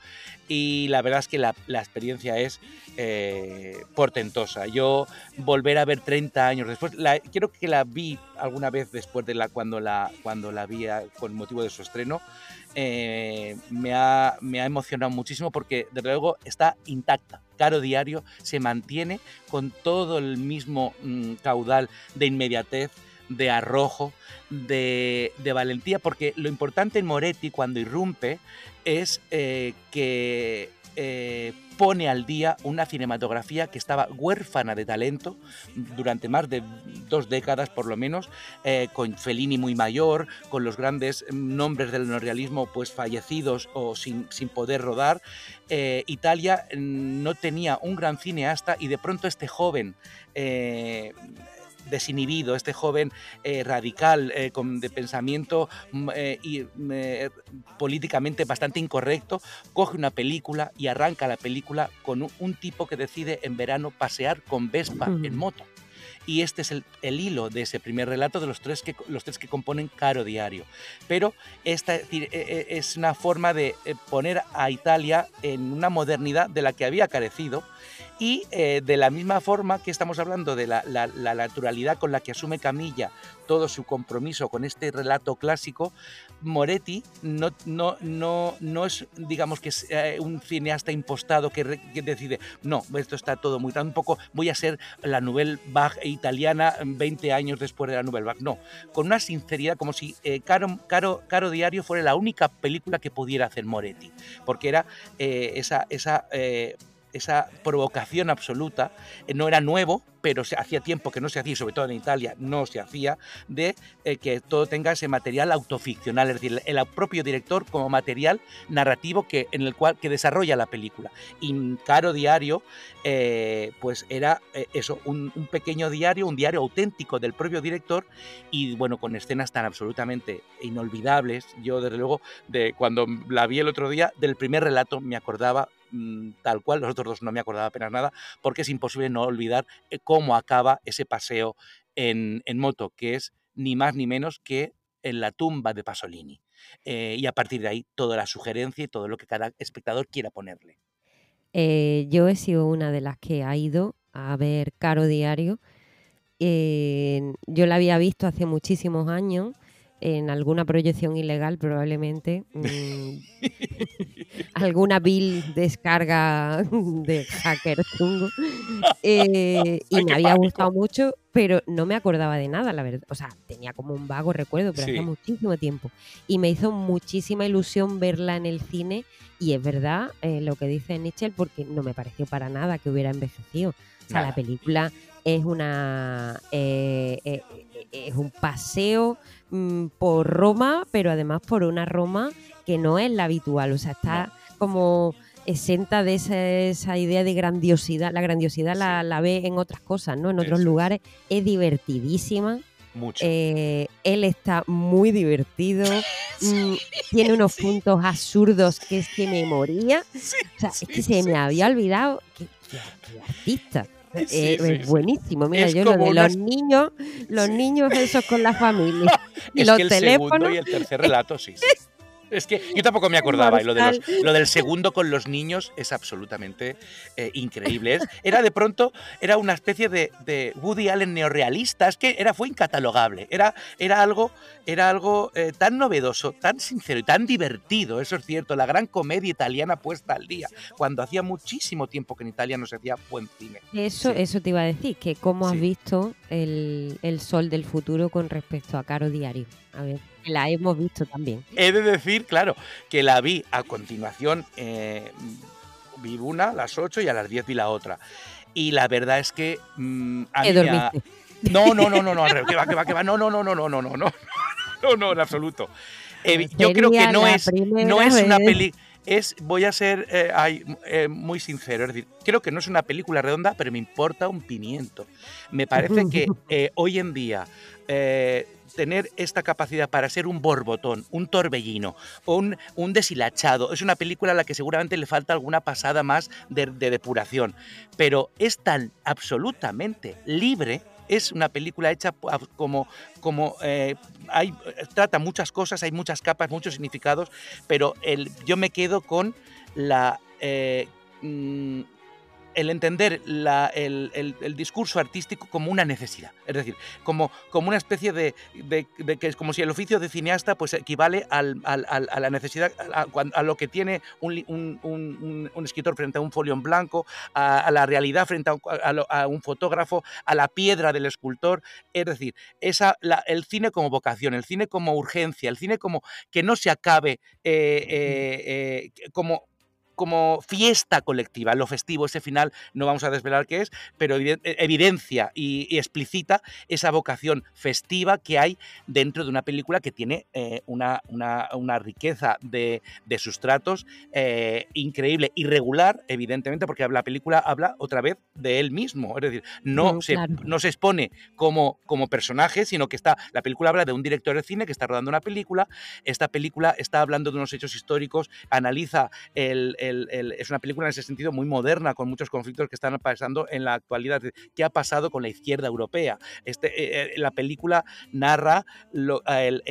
F: Y la verdad es que la, la experiencia es eh, portentosa. Yo volver a ver 30 años después, la, creo que la vi alguna vez después de la cuando la, cuando la vi a- con motivo de su estreno, eh, me, ha, me ha emocionado muchísimo porque desde luego está intacta. Caro Diario se mantiene con todo el mismo mm, caudal de inmediatez, de arrojo, de, de valentía, porque lo importante en Moretti cuando irrumpe es eh, que eh, pone al día una cinematografía que estaba huérfana de talento durante más de dos décadas por lo menos, eh, con Fellini muy mayor, con los grandes nombres del neorrealismo pues fallecidos o sin, sin poder rodar. Italia mm, no tenía un gran cineasta y de pronto este joven... desinhibido, este joven eh, radical, eh, con, de pensamiento mm, eh, y, mm, políticamente bastante incorrecto, coge una película y arranca la película con un, un tipo que decide en verano pasear con Vespa en moto. Y este es el, hilo de ese primer relato de los tres que, los tres que componen Caro Diario. Pero esta es eh, es una forma de eh, poner a Italia en una modernidad de la que había carecido y eh, de la misma forma que estamos hablando de la naturalidad con la que asume Camilla todo su compromiso con este relato clásico, Moretti no, no, no, no es, digamos, que eh, un cineasta impostado que, decide, no, esto está todo muy tampoco, voy a ser la Nouvelle Vague italiana 20 años después de la Nouvelle Vague. No, con una sinceridad como si eh, Caro, Caro, Caro Diario fuera la única película que pudiera hacer Moretti, porque era eh, esa... esa esa provocación absoluta, eh, no era nuevo, pero se hacía tiempo que no se hacía, y sobre todo en Italia no se hacía, de eh, que todo tenga ese material autoficcional, es decir, el propio director como material narrativo que, en el cual que desarrolla la película. Y Caro Diario, eh, pues era eso, un, un pequeño diario, un diario auténtico del propio director y bueno, con escenas tan absolutamente inolvidables. Yo desde luego, de cuando la vi el otro día, del primer relato me acordaba mm, tal cual, los otros dos no me acordaba apenas nada, porque es imposible no olvidar eh, cómo acaba ese paseo en, moto, que es ni más ni menos que en la tumba de Pasolini. Eh, y a partir de ahí, toda la sugerencia y todo lo que cada espectador quiera ponerle.
E: Eh, yo he sido una de las que ha ido a ver Caro Diario. Yo la había visto hace muchísimos años en alguna proyección ilegal probablemente. mm, [laughs] alguna vil descarga de hacker chungo. Eh, [laughs] y me había
F: pánico.
E: gustado mucho, pero no me acordaba de nada, la verdad. O sea, tenía como un vago recuerdo, pero
F: Sí.
E: hace muchísimo tiempo. Y me hizo muchísima ilusión verla en el cine. Y es verdad eh, lo que dice Nichel, porque no me pareció para nada que hubiera envejecido. O sea,
F: Nada.
E: la película es una eh, es un paseo mm, por Roma, pero además por una Roma que no es la habitual. O sea, está como exenta de esa, esa idea de grandiosidad. La grandiosidad la, la ve en otras cosas, ¿no? En otros
F: Eso
E: lugares. Es divertidísima.
F: Mucho.
E: Eh, él está muy divertido. [laughs] mm, tiene unos puntos absurdos que es que me moría. O sea, es que se me había olvidado que, que- que artista.
F: Sí,
E: Eh,
F: sí,
E: es buenísimo. Mira,
F: Es
E: yo lo de
F: una-
E: los niños, los niños esos con la familia [laughs] y
F: es
E: los
F: que el segundo
E: teléfonos.
F: y el tercer [laughs] relato, sí. Es que yo tampoco me acordaba. Y lo, de los- lo del segundo con los niños es absolutamente eh, increíble. Era de pronto, era una especie de, de Woody Allen neorrealista. Es que era, fue incatalogable. Era, era algo, era algo eh, tan novedoso, tan sincero y tan divertido. Eso es cierto. La gran comedia italiana puesta al día. Cuando hacía muchísimo tiempo que en Italia no se hacía buen cine.
E: Eso,
F: Sí.
E: eso te iba a decir, que cómo has visto el, el sol del futuro con respecto a Caro Diario. A ver. La hemos visto también.
F: He de decir, claro, que la vi a continuación, eh, vi una a las 8 y a las 10 vi la otra. Y la verdad es que mm, a mí. No, no, no, no, no, que va, que va, que va, no, no, no, no, no, no, no, no, no, no, en absoluto. Eh, yo creo que no es, no es una peli, es, voy a ser eh, ay, eh, muy sincero, es decir, creo que no es una película redonda, pero me importa un pimiento. Me parece que eh, hoy en día eh, tener esta capacidad para ser un borbotón, un torbellino, un, un deshilachado, es una película a la que seguramente le falta alguna pasada más de, de depuración, pero es tan absolutamente libre. Es una película hecha como, como eh, hay, trata muchas cosas, hay muchas capas, muchos significados, pero el, yo me quedo con la, eh, mm, el entender la- el, el- el discurso artístico como una necesidad. Es decir, como, como una especie de, de- de que es como si el oficio de cineasta pues, equivale al- al- al- a la necesidad, a, lo que tiene un, li- un- un- un- un escritor frente a un folio en blanco, a, a la realidad frente a un, a fotógrafo, a la piedra del escultor. Es decir, esa, la- el cine como vocación, el cine como urgencia, el cine como que no se acabe eh, eh, eh, como como fiesta colectiva, lo festivo, ese final, no vamos a desvelar qué es, pero eh, evidencia y, y explicita esa vocación festiva que hay dentro de una película que tiene eh, una, una- una riqueza de, de sustratos eh, increíble, irregular, evidentemente, porque la película habla otra vez de él mismo, es decir, no,
E: Mm,
F: se,
E: claro.
F: no se expone como, como personaje, sino que está, la película habla de un director de cine que está rodando una película, esta película está hablando de unos hechos históricos, analiza el, el- el- es una película en ese sentido muy moderna, con muchos conflictos que están pasando en la actualidad. ¿Qué ha pasado con la izquierda europea? Este, eh, eh, la película narra lo- el-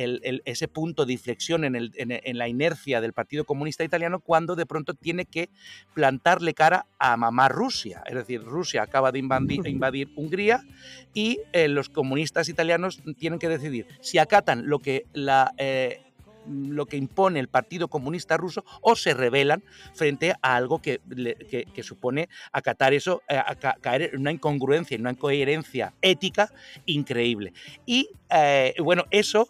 F: ese punto de inflexión en, el- en- en la inercia del Partido Comunista Italiano cuando de pronto tiene que plantarle cara a mamá Rusia. Es decir, Rusia acaba de invadi- [laughs] invadir Hungría y eh, los comunistas italianos tienen que decidir si acatan lo que la... eh, lo que impone el Partido Comunista Ruso o se rebelan frente a algo que, que- supone acatar eso, eh, caer en una incongruencia, en una incoherencia ética increíble. Y eh, bueno, eso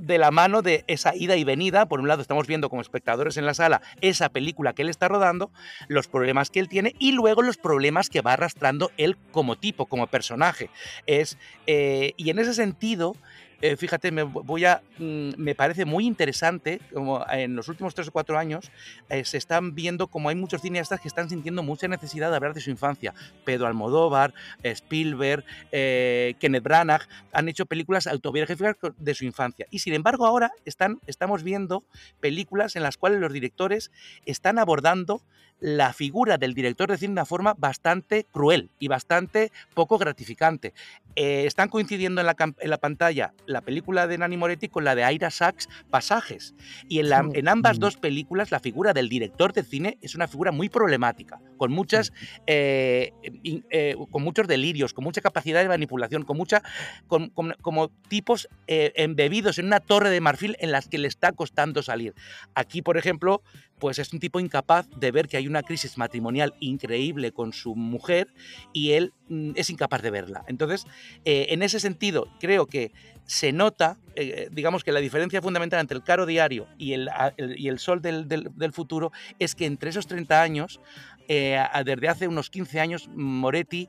F: de la mano de esa ida y venida, por un lado estamos viendo como espectadores en la sala esa película que él está rodando, los problemas que él tiene y luego los problemas que va arrastrando él como tipo, como personaje. Es, eh, y en ese sentido, eh, fíjate, me, voy a, mm, me parece muy interesante, como en los últimos tres o cuatro años eh, se están viendo como hay muchos cineastas que están sintiendo mucha necesidad de hablar de su infancia. Pedro Almodóvar, Spielberg, eh, Kenneth Branagh han hecho películas autobiográficas de su infancia. Y sin embargo ahora están, estamos viendo películas en las cuales los directores están abordando la figura del director de cine de una forma bastante cruel y bastante poco gratificante. Eh, están coincidiendo en la, en la pantalla la película de Nani Moretti con la de Aira Sachs, Pasajes. Y en, la- en ambas dos películas la figura del director de cine es una figura muy problemática, con muchas eh, eh, con muchos delirios, con mucha capacidad de manipulación, con mucha con- con- como tipos embebidos en una torre de marfil en las que le está costando salir. Aquí, por ejemplo, pues es un tipo incapaz de ver que hay una crisis matrimonial increíble con su mujer y él mm, es incapaz de verla. Entonces, eh, en ese sentido, creo que se nota, eh, digamos que la diferencia fundamental entre el caro diario y el, y el sol del, del- futuro es que entre esos 30 años, eh, desde hace unos 15 años, Moretti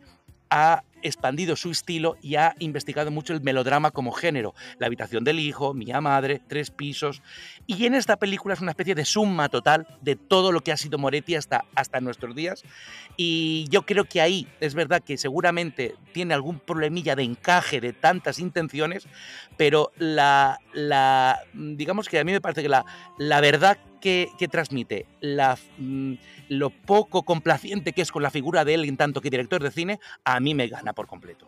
F: ha expandido su estilo y ha investigado mucho el melodrama como género. La habitación del hijo, Mía Madre, Tres Pisos. Y en esta película es una especie de suma total de todo lo que ha sido Moretti hasta, hasta nuestros días. Y yo creo que ahí es verdad que seguramente tiene algún problemilla de encaje de tantas intenciones, pero la, la digamos que a mí me parece que la, la verdad que, que transmite, la, mm, lo poco complaciente que es con la figura de él en tanto que director de cine, a mí me gana por completo.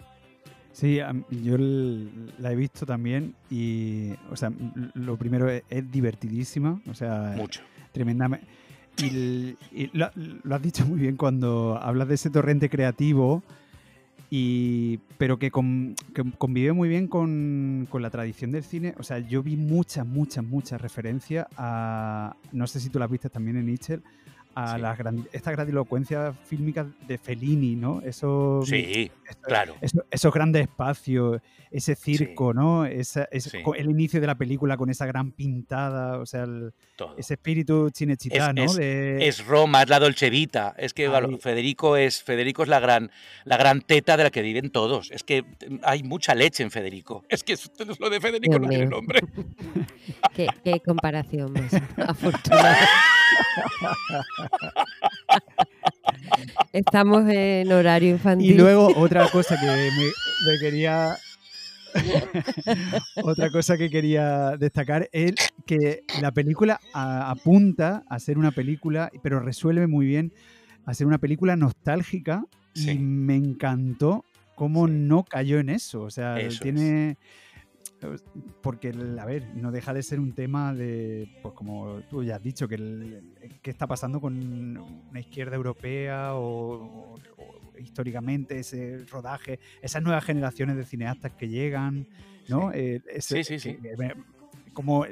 D: Sí, yo la he visto también y, o sea, lo primero es, es divertidísima, o sea,
F: Mucho.
D: tremendamente. Y, lo, lo has dicho muy bien cuando hablas de ese torrente creativo, y, pero que, con- que convive muy bien con, con la tradición del cine. O sea, yo vi muchas, muchas, muchas referencias a, no sé si tú las viste también en Itchel, a
F: Sí.
D: las gran- estas grandilocuencias fílmicas de Fellini, ¿no? Eso,
F: Sí,
D: eso-
F: claro.
D: eso- esos grandes espacios, ese circo, ¿no? Esa- ese-
F: Sí.
D: el inicio de la película con esa gran pintada, o sea, el- ese espíritu cinechitá,
F: Es-
D: ¿no?
F: es-
D: De-
F: Es Roma, es la Dolce Vita. Es que
D: Ahí.
F: Federico es Federico es la gran la gran teta de la que viven todos. Es que mm, hay mucha leche en Federico. [laughs] Es que es- lo de Federico
E: Dios
F: no tiene nombre. [laughs]
E: Qué, qué comparación más [laughs] afortunada. Estamos en horario infantil.
D: Y luego otra cosa que me, me quería. otra cosa que quería destacar es que la película a- apunta a ser una película, pero resuelve muy bien a ser una película nostálgica
F: Sí.
D: y me encantó cómo
F: Sí.
D: no cayó en eso. O sea,
F: Eso
D: tiene. Porque, a ver, no deja de ser un tema de, pues como tú ya has dicho, que el- qué está pasando con una izquierda europea o, o- o históricamente ese rodaje, esas nuevas generaciones de cineastas que llegan, ¿no? Eh, ese-
F: Sí, sí, sí.
D: eh, eh, como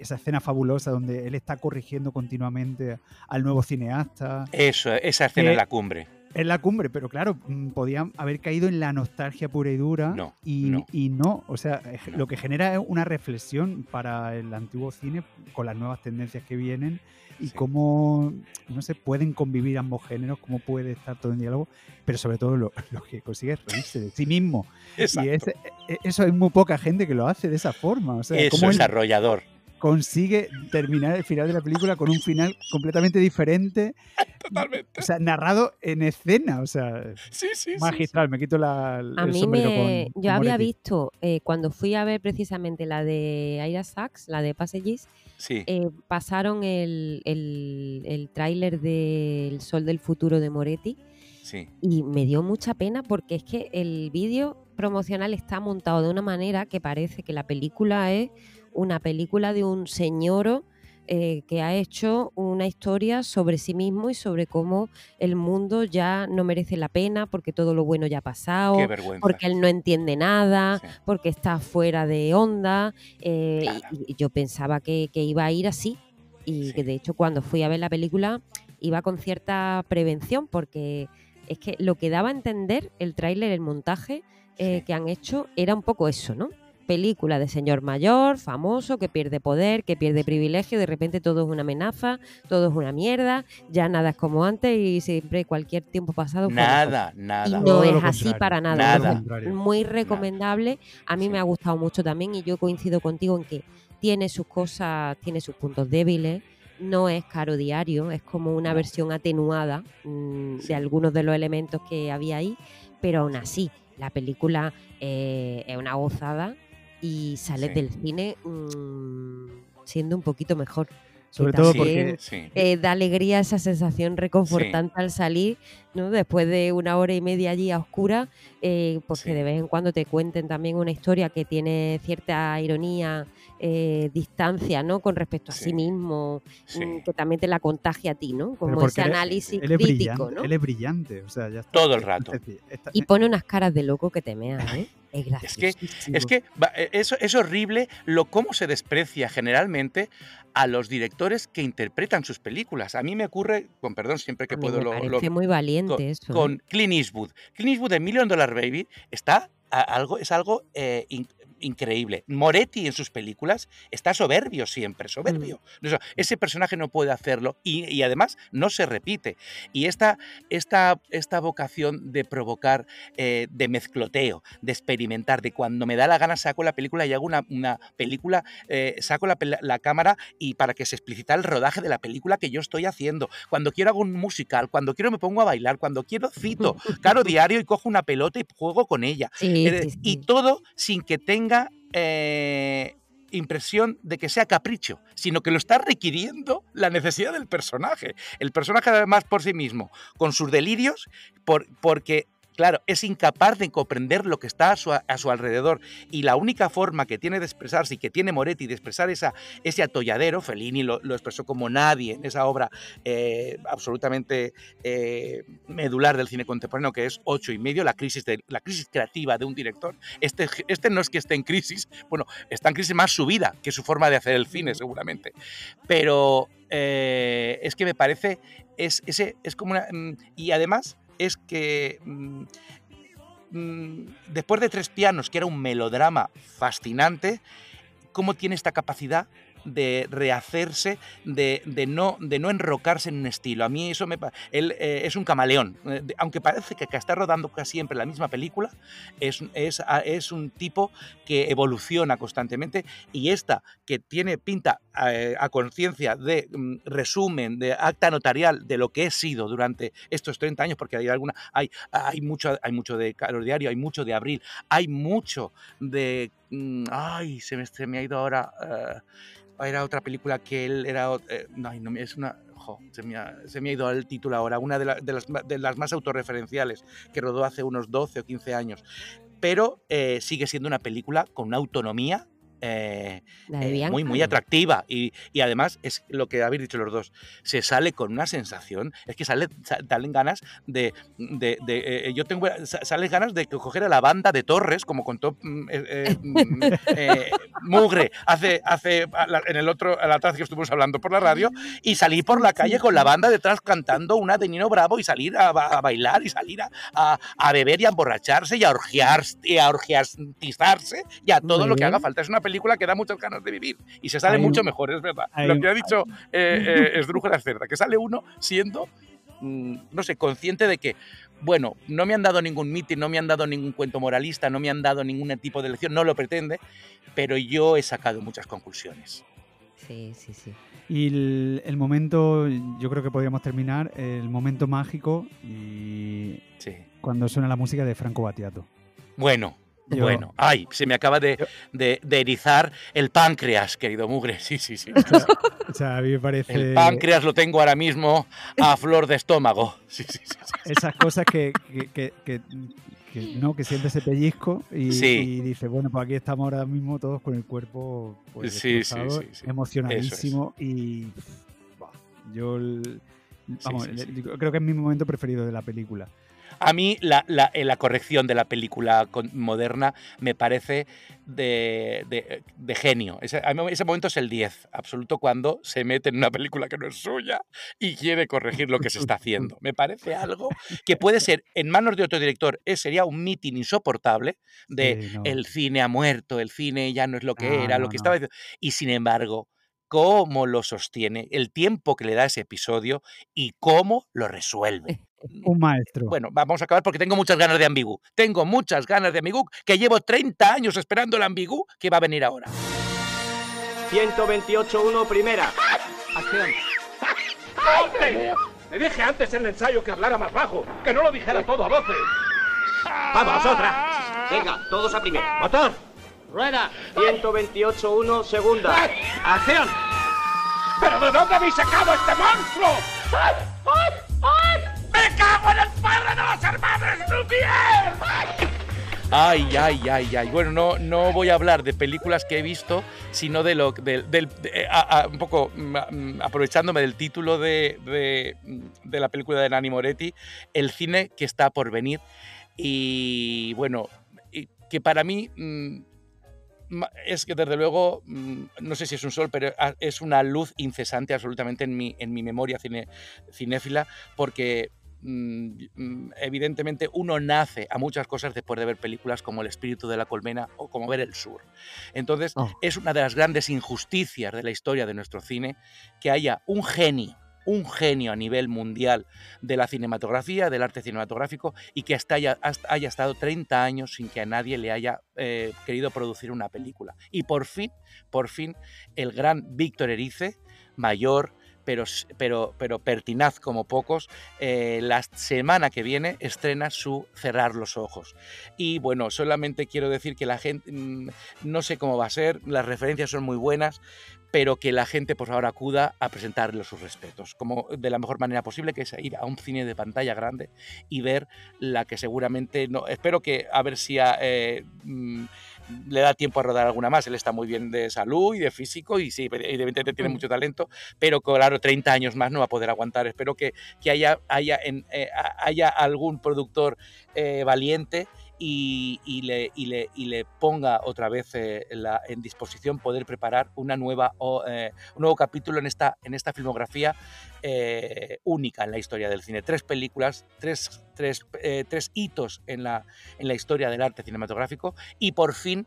D: esa escena fabulosa donde él está corrigiendo continuamente al nuevo cineasta.
F: Eso, esa escena
D: Que-
F: en la cumbre.
D: Es la cumbre, pero claro, mm, podían haber caído en la nostalgia pura y dura.
F: No,
D: y,
F: no.
D: y no, o sea, eh,
F: No.
D: lo que genera es una reflexión para el antiguo cine con las nuevas tendencias que vienen y
F: Sí.
D: cómo, no sé, pueden convivir ambos géneros, cómo puede estar todo en diálogo, pero sobre todo lo, [laughs] lo que consigue es reírse de sí mismo. Y
F: Exacto.
D: ese- e- eso hay muy poca gente que lo hace de esa forma. O sea,
F: Eso
D: cómo
F: es
D: él
F: arrollador.
D: Consigue terminar el final de la película con un final completamente diferente, [laughs]
F: Totalmente.
D: o sea, narrado en escena, o sea,
F: Sí, sí, sí,
D: magistral. Me quito la, el
E: A mí
D: sombrero
E: me.
D: con-
E: yo
D: con
E: había
D: Moretti.
E: visto, eh, cuando fui a ver precisamente la de Aira Sachs, la de Passages,
F: Sí.
E: eh, pasaron el, el, el tráiler de El Sol del Futuro de Moretti
F: sí.
E: y me dio mucha pena porque es que el vídeo promocional está montado de una manera que parece que la película es una película de un señor eh, que ha hecho una historia sobre sí mismo y sobre cómo el mundo ya no merece la pena porque todo lo bueno ya ha pasado, porque él no entiende nada,
F: Sí.
E: porque está fuera de onda. eh, y- yo pensaba que, que iba a ir así. Y
F: Sí.
E: que de hecho cuando fui a ver la película iba con cierta prevención porque es que lo que daba a entender el tráiler, el montaje eh,
F: Sí.
E: que han hecho era un poco eso, ¿no? Película de señor mayor, famoso, que pierde poder, que pierde privilegio, de repente todo es una amenaza, todo es una mierda, ya nada es como antes y siempre cualquier tiempo pasado.
F: Nada,
E: Y
F: nada.
E: no
D: Todo
E: es así para nada.
F: Nada.
E: Muy recomendable. A mí
F: Sí.
E: me ha gustado mucho también y yo coincido contigo en que tiene sus cosas, tiene sus puntos débiles. No es caro diario, es como una versión atenuada mm,
F: Sí.
E: de algunos de los elementos que había ahí, pero aún así, la película eh, es una gozada y sales
F: Sí.
E: del cine mm, siendo un poquito mejor.
D: Sobre todo porque
F: Sí.
E: eh, da alegría esa sensación reconfortante al salir, ¿no? Después de una hora y media allí a oscura, eh, pues
F: Sí.
E: que de vez en cuando te cuenten también una historia que tiene cierta ironía, eh, distancia, ¿no? Con respecto a sí,
F: Sí.
E: mismo,
F: Sí.
E: mm, que también te la contagia a ti, ¿no? Como ese
D: él-
E: análisis
D: él es
E: crítico, ¿no?
D: Él es brillante, o sea, ya está.
F: Todo el
D: Es
F: rato.
D: decir, está-
E: Y pone unas caras de loco que te meas, ¿eh? Es
F: Es que-. Es que va, eh, eso es horrible lo cómo se desprecia generalmente a los directores que interpretan sus películas. A mí me ocurre, con perdón, siempre que
E: A mí
F: puedo
E: me
F: lo,
E: muy valiente
F: con,
E: eso. ¿eh?
F: con Clint Eastwood. Clint Eastwood de Million Dollar Baby está a- algo, es algo eh, in- increíble. Moretti en sus películas está soberbio siempre, soberbio.
E: Mm.
F: O sea, ese personaje no puede hacerlo y, y además no se repite. Y esta, esta, esta vocación de provocar, eh, de mezcloteo, de experimentar, de cuando me da la gana saco la película y hago una, una película, eh, saco la, la cámara y para que se explicita el rodaje de la película que yo estoy haciendo. Cuando quiero hago un musical, cuando quiero me pongo a bailar, cuando quiero cito Caro [laughs] Diario y cojo una pelota y juego con ella.
E: Sí,
F: Eh,
E: sí,
F: Y todo sin que tenga eh, impresión de que sea capricho, sino que lo está requiriendo la necesidad del personaje. El personaje además por sí mismo, con sus delirios, por, porque claro, es incapaz de comprender lo que está a su, a su alrededor. Y la única forma que tiene de expresarse y que tiene Moretti de expresar esa, ese atolladero, Fellini lo, lo expresó como nadie en esa obra eh, absolutamente eh, medular del cine contemporáneo, que es ocho y medio, la crisis, de, la crisis creativa de un director. Este, este no es que esté en crisis, bueno, está en crisis más su vida que su forma de hacer el cine, seguramente. Pero eh, es que me parece, es, ese, es como una... mm, Y además es que mm, mm, después de Tres Pianos, que era un melodrama fascinante, cómo tiene esta capacidad de rehacerse, de, de no, de no enrocarse en un estilo. A mí eso me... Él eh, es un camaleón. Eh, aunque parece que, está rodando casi siempre la misma película, es, es, a- es un tipo que evoluciona constantemente y esta, que tiene pinta eh, a conciencia de mm, resumen, de acta notarial de lo que he sido durante estos 30 años, porque hay alguna, hay, hay mucho, hay mucho de calor diario, hay mucho de abril, hay mucho de mm, ay, se me, ha ido ahora eh, era otra película que él era eh, no, no es una jo, se, me ha, ido el título ahora, una de, la- de las, de las más autorreferenciales que rodó hace unos 12 o 15 años, pero eh, sigue siendo una película con una autonomía eh, eh, muy, muy atractiva. Y, y además es lo que habéis dicho los dos. Se sale con una sensación, es que sale, sa- salen ganas de. de, de, eh, yo tengo. sa- Salen ganas de coger a la banda de Torres, como contó mm, eh, eh, mm, [laughs] eh, Mugre hace, hace en el otro, a la vez que estuvimos hablando por la radio, y salir por la calle con la banda detrás cantando una de Nino Bravo y salir a, a bailar y salir a, a- a beber y a emborracharse y a, orgiar, y a orgiastizarse y a todo
D: Muy
F: lo que
D: bien.
F: haga falta. Es una película que da muchas ganas de vivir y se sale
D: Hay
F: mucho mejor, es verdad.
D: hay
F: Lo que ha dicho eh, eh, Esdrújula Cerda, que sale uno siendo, mm, no sé, consciente de que, bueno, no me han dado ningún mitin, no me han dado ningún cuento moralista, no me han dado ningún tipo de lección, no lo pretende, pero yo he sacado muchas conclusiones.
E: Sí, sí, sí.
D: Y el, el momento, yo creo que podríamos terminar, el momento mágico y
F: Sí.
D: cuando suena la música de Franco Battiato.
F: Bueno,
D: Yo-
F: bueno. Ay, se me acaba de, de- de erizar el páncreas, querido Mugre. [laughs] Sí, sí, sí.
D: O sea, a mí me parece
F: El páncreas lo tengo ahora mismo a [laughs] flor de estómago. Sí, sí, sí.
D: esas cosas que, que, que- no, que siente ese pellizco y, y dice, bueno, pues aquí estamos ahora mismo todos con el cuerpo pues, emocionadísimo y yo vamos, creo que es mi momento preferido de la película.
F: A mí la, la- eh, la corrección de la película con- moderna me parece de, de- de genio. Ese, momento es el 10 absoluto cuando se mete en una película que no es suya y quiere corregir lo que se está haciendo. Me parece algo que puede ser en manos de otro director, eh, sería un mitin insoportable de
D: Sí, no.
F: el cine ha muerto, el cine ya no es lo que
D: No,
F: era,
D: no,
F: lo que estaba diciendo. Y sin embargo, cómo lo sostiene, el tiempo que le da ese episodio y cómo lo resuelve. [laughs]
D: Un maestro.
F: Bueno, vamos a acabar porque tengo muchas ganas de Ambigú. Tengo muchas ganas de Ambigú, que llevo 30 años esperando el Ambigú que va a venir ahora.
G: 128-1 primera. [laughs] Acción.
H: Le dije antes en el ensayo que hablara más bajo, que no lo dijera todo a voces.
G: Vamos, otra. Venga, todos a primera.
H: ¡Motor! ¡Rueda!
G: 128-1 segunda.
H: ¡Acción! ¿Pero de dónde habéis sacado este monstruo? ¡Ay, ay, ay! ¡Me cago en el padre de los hermanos!
F: Ay, ay, ay, ay. Bueno, no, no voy a hablar de películas que he visto, sino de lo del, un poco mm, mm, aprovechándome del título de, de- la película de Nani Moretti, el cine que está por venir. Y bueno, que para mí mm, es que desde luego, no sé si es un sol, pero es una luz incesante absolutamente en mi, en mi memoria cine- cinéfila, porque evidentemente uno nace a muchas cosas después de ver películas como El espíritu de la colmena o como ver El Sur. Entonces,
E: Oh.
F: es una de las grandes injusticias de la historia de nuestro cine que haya un genio un genio a nivel mundial de la cinematografía, del arte cinematográfico, y que hasta haya, hasta haya estado 30 años sin que a nadie le haya eh, querido producir una película. Y por fin, por fin, el gran Víctor Erice, mayor, pero, pero, pero pertinaz como pocos, eh, la semana que viene estrena su Cerrar los Ojos. Y bueno, solamente quiero decir que la gente, mm, no sé cómo va a ser, las referencias son muy buenas, pero que la gente por favor acuda a presentarle sus respetos, como de la mejor manera posible, que es ir a un cine de pantalla grande y ver la que seguramente, no, espero que a ver si a, le da tiempo a rodar alguna más. Él está muy bien de salud y de físico y sí, evidentemente tiene
E: Mm.
F: mucho talento, pero claro, 30 años más no va a poder aguantar. Espero que, que haya, haya, en- eh, haya algún productor eh, valiente y, le, ponga otra vez eh, en disposición poder preparar una nueva, eh, un nuevo capítulo en esta, en esta filmografía eh, única en la historia del cine. Tres películas, tres, tres, tres hitos en la, en la historia del arte cinematográfico y por fin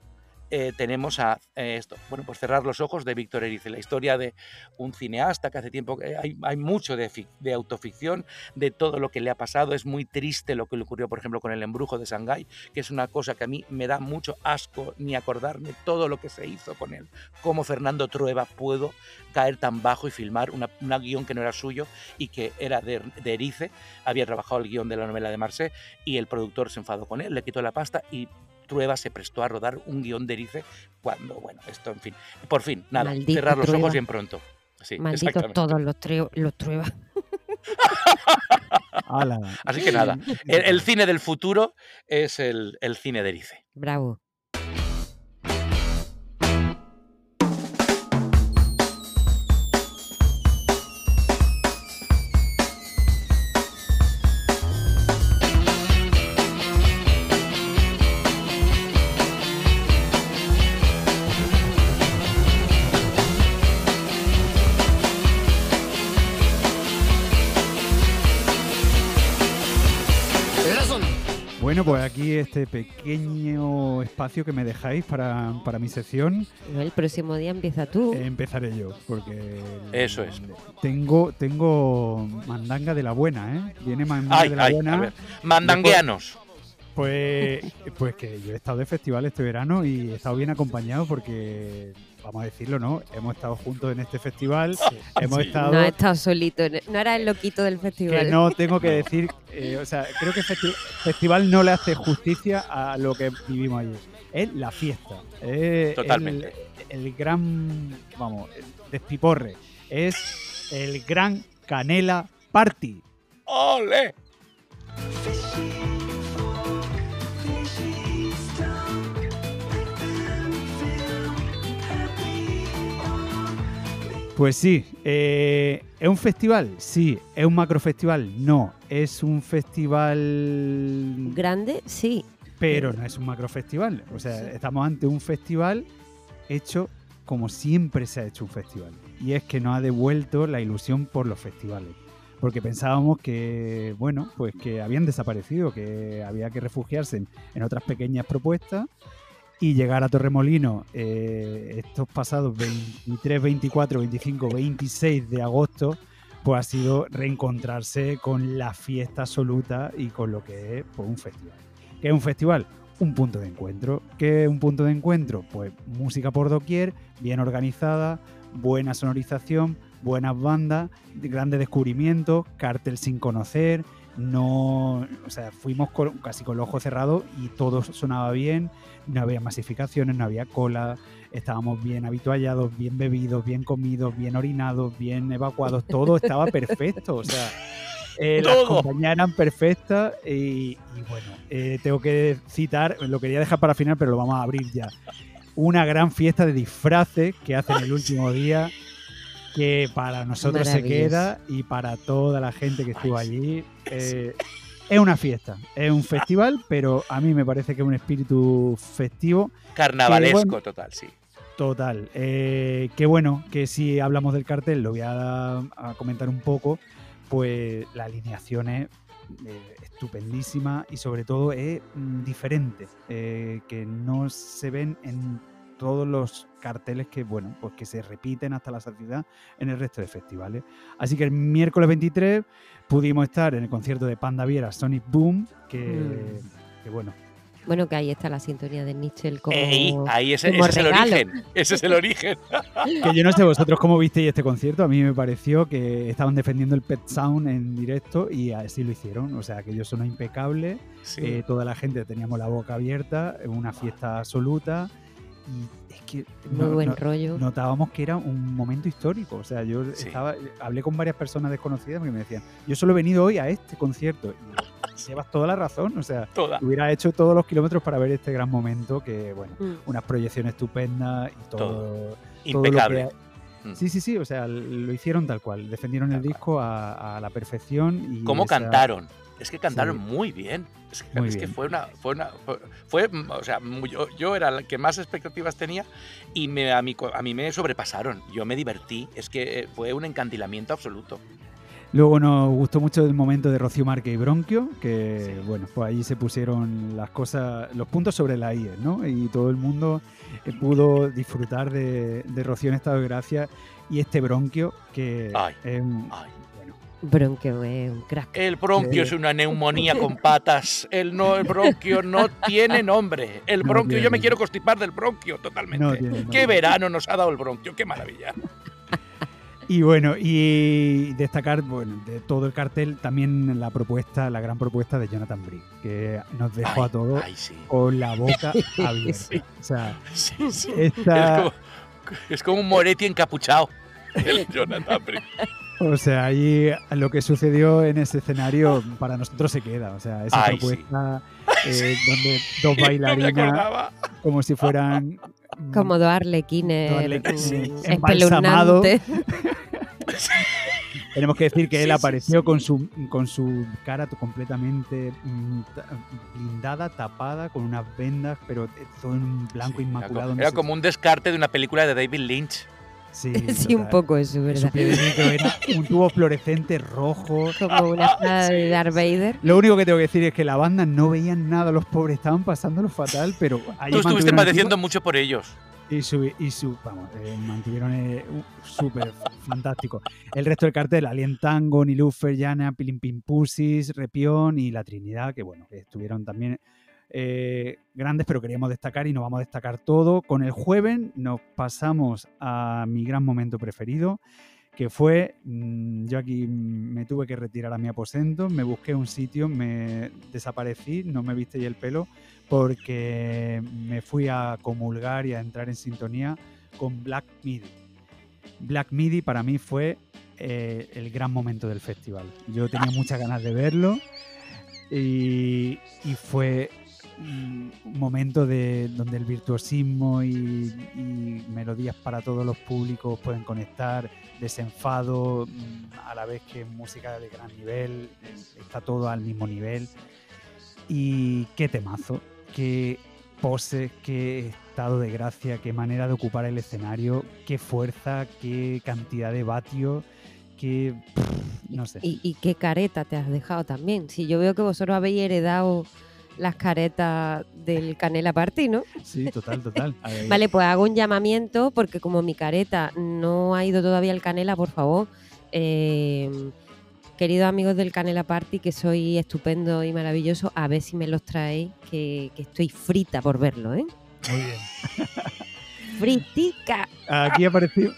F: eh, tenemos a eh, esto, bueno, pues cerrar los ojos de Víctor Erice, la historia de un cineasta que hace tiempo que hay, hay mucho de, de autoficción, de todo lo que le ha pasado. Es muy triste lo que le ocurrió, por ejemplo, con el embrujo de Shanghái, que es una cosa que a mí me da mucho asco ni acordarme todo lo que se hizo con él. Cómo Fernando Trueba pudo caer tan bajo y filmar una, una guion que no era suyo y que era de, de Erice. Había trabajado el guion de la novela de Marseille y el productor se enfadó con él, le quitó la pasta y Trueba se prestó a rodar un guion de Erice cuando, bueno, esto, en fin. Por fin, nada,
E: Maldito
F: cerrar los
E: Trueba.
F: ojos bien pronto. Sí, exactamente.
E: todos los, los truebas.
D: Ala.
F: Así que nada, el, el cine del futuro es el, el cine de Erice.
E: Bravo.
D: Bueno, pues aquí este pequeño espacio que me dejáis para, para mi sección,
E: El próximo día empieza tú.
D: eh, empezaré yo, porque
F: Eso es.
D: tengo tengo mandanga de la buena, ¿eh? Viene mandanga
F: Ay,
D: de la
F: ay,
D: buena.
F: a ver, mandangueanos.
D: Pues, pues que yo he estado de festival este verano y he estado bien acompañado porque, vamos a decirlo, ¿no? Hemos estado juntos en este festival, hemos
F: Sí.
D: estado...
E: No has estado solito. No era el loquito del
D: que
E: festival.
D: no tengo que decir, eh, o sea, creo que el festi- festival no le hace justicia a lo que vivimos allí. Es la fiesta. es
F: Totalmente.
D: El, el gran, vamos, el despiporre. Es el gran Canela Party.
F: ¡Ole!
D: Pues sí, eh, ¿es un festival? Sí. ¿Es un macrofestival? No. Es un festival
E: Grande, sí.
D: pero no es un macrofestival. O sea, estamos ante un festival hecho como siempre se ha hecho un festival. Y es que nos ha devuelto la ilusión por los festivales. Porque pensábamos que, bueno, pues que habían desaparecido, que había que refugiarse en, en otras pequeñas propuestas y llegar a Torremolino eh, estos pasados 23, 24, 25, 26 de agosto, pues ha sido reencontrarse con la fiesta absoluta y con lo que es pues, un festival. ¿Qué es un festival? Un punto de encuentro. ¿Qué es un punto de encuentro? Pues música por doquier, bien organizada, buena sonorización, buenas bandas, grandes descubrimientos, cartel sin conocer, no, o sea, fuimos casi con el ojo cerrado y todo sonaba bien, no había masificaciones, no había cola, estábamos bien habituallados, bien bebidos, bien comidos, bien orinados, bien evacuados, todo estaba perfecto, o sea, eh, las compañías eran perfectas y, y bueno, eh, tengo que citar, lo quería dejar para final, pero lo vamos a abrir ya. Una gran fiesta de disfraces que hacen el último día, que para nosotros se queda y para toda la gente que estuvo allí. eh, es una fiesta, es un festival, pero a mí me parece que es un espíritu festivo
F: Carnavalesco
D: bueno.
F: total, sí.
D: Total. Eh, qué bueno que si hablamos del cartel, lo voy a, a comentar un poco, pues la alineación es eh, estupendísima y sobre todo es mm, diferente, eh, que no se ven en todos los carteles que, bueno, pues que se repiten hasta la saciedad en el resto de festivales. Así que el miércoles 23 pudimos estar en el concierto de Panda Viera Sonic Boom, que,
E: Mm.
D: que bueno,
E: Bueno, que ahí está la sintonía de Nietzsche como,
F: Ey, ahí ese,
E: como
F: ese es el
E: regalo.
F: origen. Ese es el origen. [laughs]
D: Que yo no sé vosotros cómo visteis este concierto. A mí me pareció que estaban defendiendo el Pet Sound en directo y así lo hicieron. O sea, que ellos sonó impecable.
F: Sí.
D: eh, toda la gente teníamos la boca abierta, una fiesta absoluta. Y es que
E: Muy
D: no-
E: buen
D: no-
E: rollo.
D: notábamos que era un momento histórico. O sea, yo
F: Sí.
D: estaba, hablé con varias personas desconocidas que me decían, yo solo he venido hoy a este concierto. Y [laughs] llevas toda la razón. O sea,
F: Toda.
D: hubiera hecho todos los kilómetros para ver este gran momento que, bueno,
E: Mm.
D: unas proyecciones estupendas y todo,
F: Impecable. Mm.
D: Sí, sí, sí, o sea, lo hicieron tal cual, defendieron el
F: Tal
D: disco a, a la perfección. Y
F: ¿Cómo
D: esa-
F: cantaron? Es que cantaron
D: Sí.
F: muy bien. Es que,
D: Muy
F: es que fue una. Fue, una fue, o sea, yo, yo era la que más expectativas tenía y me, a, mí, a mí me sobrepasaron. Yo me divertí. Es que eh, fue un encantilamiento absoluto.
D: Luego nos gustó mucho el momento de Rocío Marque y Bronquio, que
F: Sí.
D: bueno, pues ahí se pusieron las cosas, los puntos sobre la IE, ¿no? Y todo el mundo eh, pudo disfrutar de, de Rocío en estado de gracia y este Bronquio, que
F: Ay,
D: es
F: ay.
E: Bronquio es un crack.
F: El bronquio
D: Sí.
F: es una neumonía con patas. El, no, el bronquio no tiene nombre. El
D: No
F: bronquio, yo me quiero constipar del bronquio totalmente.
D: no tiene
F: ¡Qué verano nos ha dado el bronquio! ¡Qué maravilla!
D: Y bueno, y destacar, bueno, de todo el cartel, también la propuesta, la gran propuesta de Jonathan Brick, que nos dejó
F: Ay,
D: a todos
F: ay, sí.
D: con la boca [laughs] abierta.
F: Sí.
D: O sea,
F: Sí, sí.
D: esta,
F: Es, como, es como un Moretti encapuchado. El Jonathan Brick.
D: O sea, ahí lo que sucedió en ese escenario para nosotros se queda. O sea, esa
F: Ay, sí.
D: propuesta [laughs] eh, donde dos [laughs] bailarinas como si fueran
E: Como dos arlequines
F: sí.
E: mm, espeluznantes. [laughs]
D: Tenemos que decir que él
F: Sí, sí,
D: apareció
F: sí.
D: con su con su cara completamente mm, blindada, tapada, con unas vendas, pero eh, todo en un blanco
F: Sí, era
D: inmaculado.
F: como-
D: no
F: Era
D: sé-
F: como un descarte de una película de David Lynch.
D: Sí, [laughs]
E: Sí, un poco eso,
D: Su
E: ¿verdad?
D: pie de micro era un [laughs] tubo fluorescente rojo.
E: Como una [laughs] espada de Darth Vader.
D: Lo único que tengo que decir es que la banda no veían nada, los pobres estaban pasándolo fatal, pero
F: Tú estuviste padeciendo mucho por ellos.
D: y su, y su vamos, eh, mantuvieron eh, súper fantástico. El resto del cartel, Alien Tango, Nilufer, Yana, Pilimpin Pusis, Repión y La Trinidad, que bueno, que estuvieron también eh, grandes, pero queríamos destacar y no vamos a destacar todo. Con el jueves nos pasamos a mi gran momento preferido, que fue, mm, yo aquí me tuve que retirar a mi aposento, me busqué un sitio, me desaparecí, no me viste y el pelo, porque me fui a comulgar y a entrar en sintonía con Black Midi. Black Midi para mí fue eh, el gran momento del festival. Yo tenía muchas ganas de verlo y, fue un momento de, donde el virtuosismo y, y melodías para todos los públicos pueden conectar, desenfado, a la vez que música de gran nivel, está todo al mismo nivel. Y qué temazo, qué poses, qué estado de gracia, qué manera de ocupar el escenario, qué fuerza, qué cantidad de vatios, qué... pff, no sé.
E: Y, y qué careta te has dejado también. Si yo veo que vosotros habéis heredado las caretas del Canela Party, ¿no?
D: Sí, total, total. [laughs]
E: Vale, pues hago un llamamiento porque como mi careta no ha ido todavía al Canela, por favor, eh, queridos amigos del Canela Party, que soy estupendo y maravilloso, a ver si me los traéis, que, que estoy frita por verlo, ¿eh?
D: Muy bien. [laughs]
E: Fritica.
D: Aquí apareció.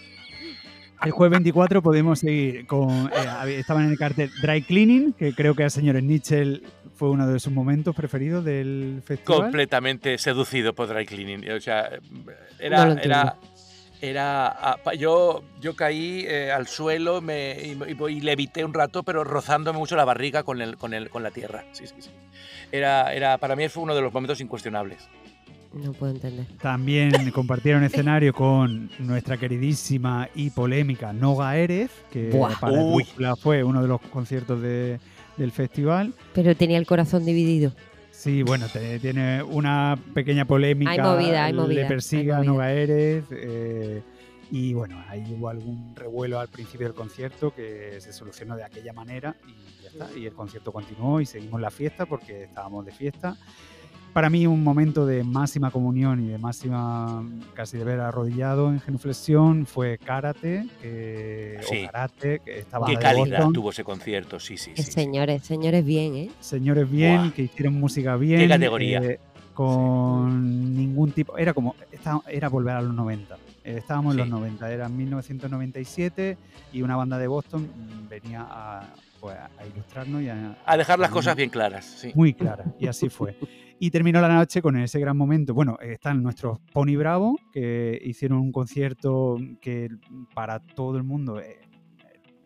D: El jueves 24 podemos seguir con. eh, estaban en el cartel Dry Cleaning, que creo que al señor Nietzsche fue uno de sus momentos preferidos del festival.
F: completamente seducido por dry cleaning. O sea,
E: No
F: era,
E: entiendo.
F: era, era ah, yo, yo caí eh, al suelo me, y, y- y levité un rato, pero rozándome mucho la barriga con, el, con, el, con la tierra. Sí, sí, sí. Era, era, para mí fue uno de los momentos incuestionables.
E: No puedo entender.
D: También [laughs] compartieron escenario con nuestra queridísima y polémica Noga Erez, que
E: Buah.
D: para fue uno de los conciertos de- del festival.
E: Pero tenía el corazón dividido.
D: Sí, bueno, te- tiene una pequeña polémica.
E: Hay movida, hay movida,
D: Le persigue
E: hay
D: a. Noga Erez. eh, y bueno, ahí hubo algún revuelo al principio del concierto que se solucionó de aquella manera y ya está. Y el concierto continuó y seguimos la fiesta porque estábamos de fiesta. Para mí un momento de máxima comunión y de máxima casi de ver arrodillado en genuflexión fue Karate, que,
F: Sí.
D: o Karate, que estaba
F: Qué
D: de
F: calidad
D: Boston.
F: tuvo ese concierto, sí, sí, sí. sí.
E: señores, señores bien, ¿eh?
D: señores bien, que hicieron música bien.
F: categoría.
D: eh, con ningún tipo. Era como. Era volver a los 90. Eh, Estábamos en los 90, era 1997 y una banda de Boston venía a, pues, a ilustrarnos y a,
F: A dejar las
D: a-
F: cosas bien claras, sí.
D: muy clara, y así fue. Y terminó la noche con ese gran momento. Bueno, eh, están nuestros Pony Bravo, que hicieron un concierto que para todo el mundo eh,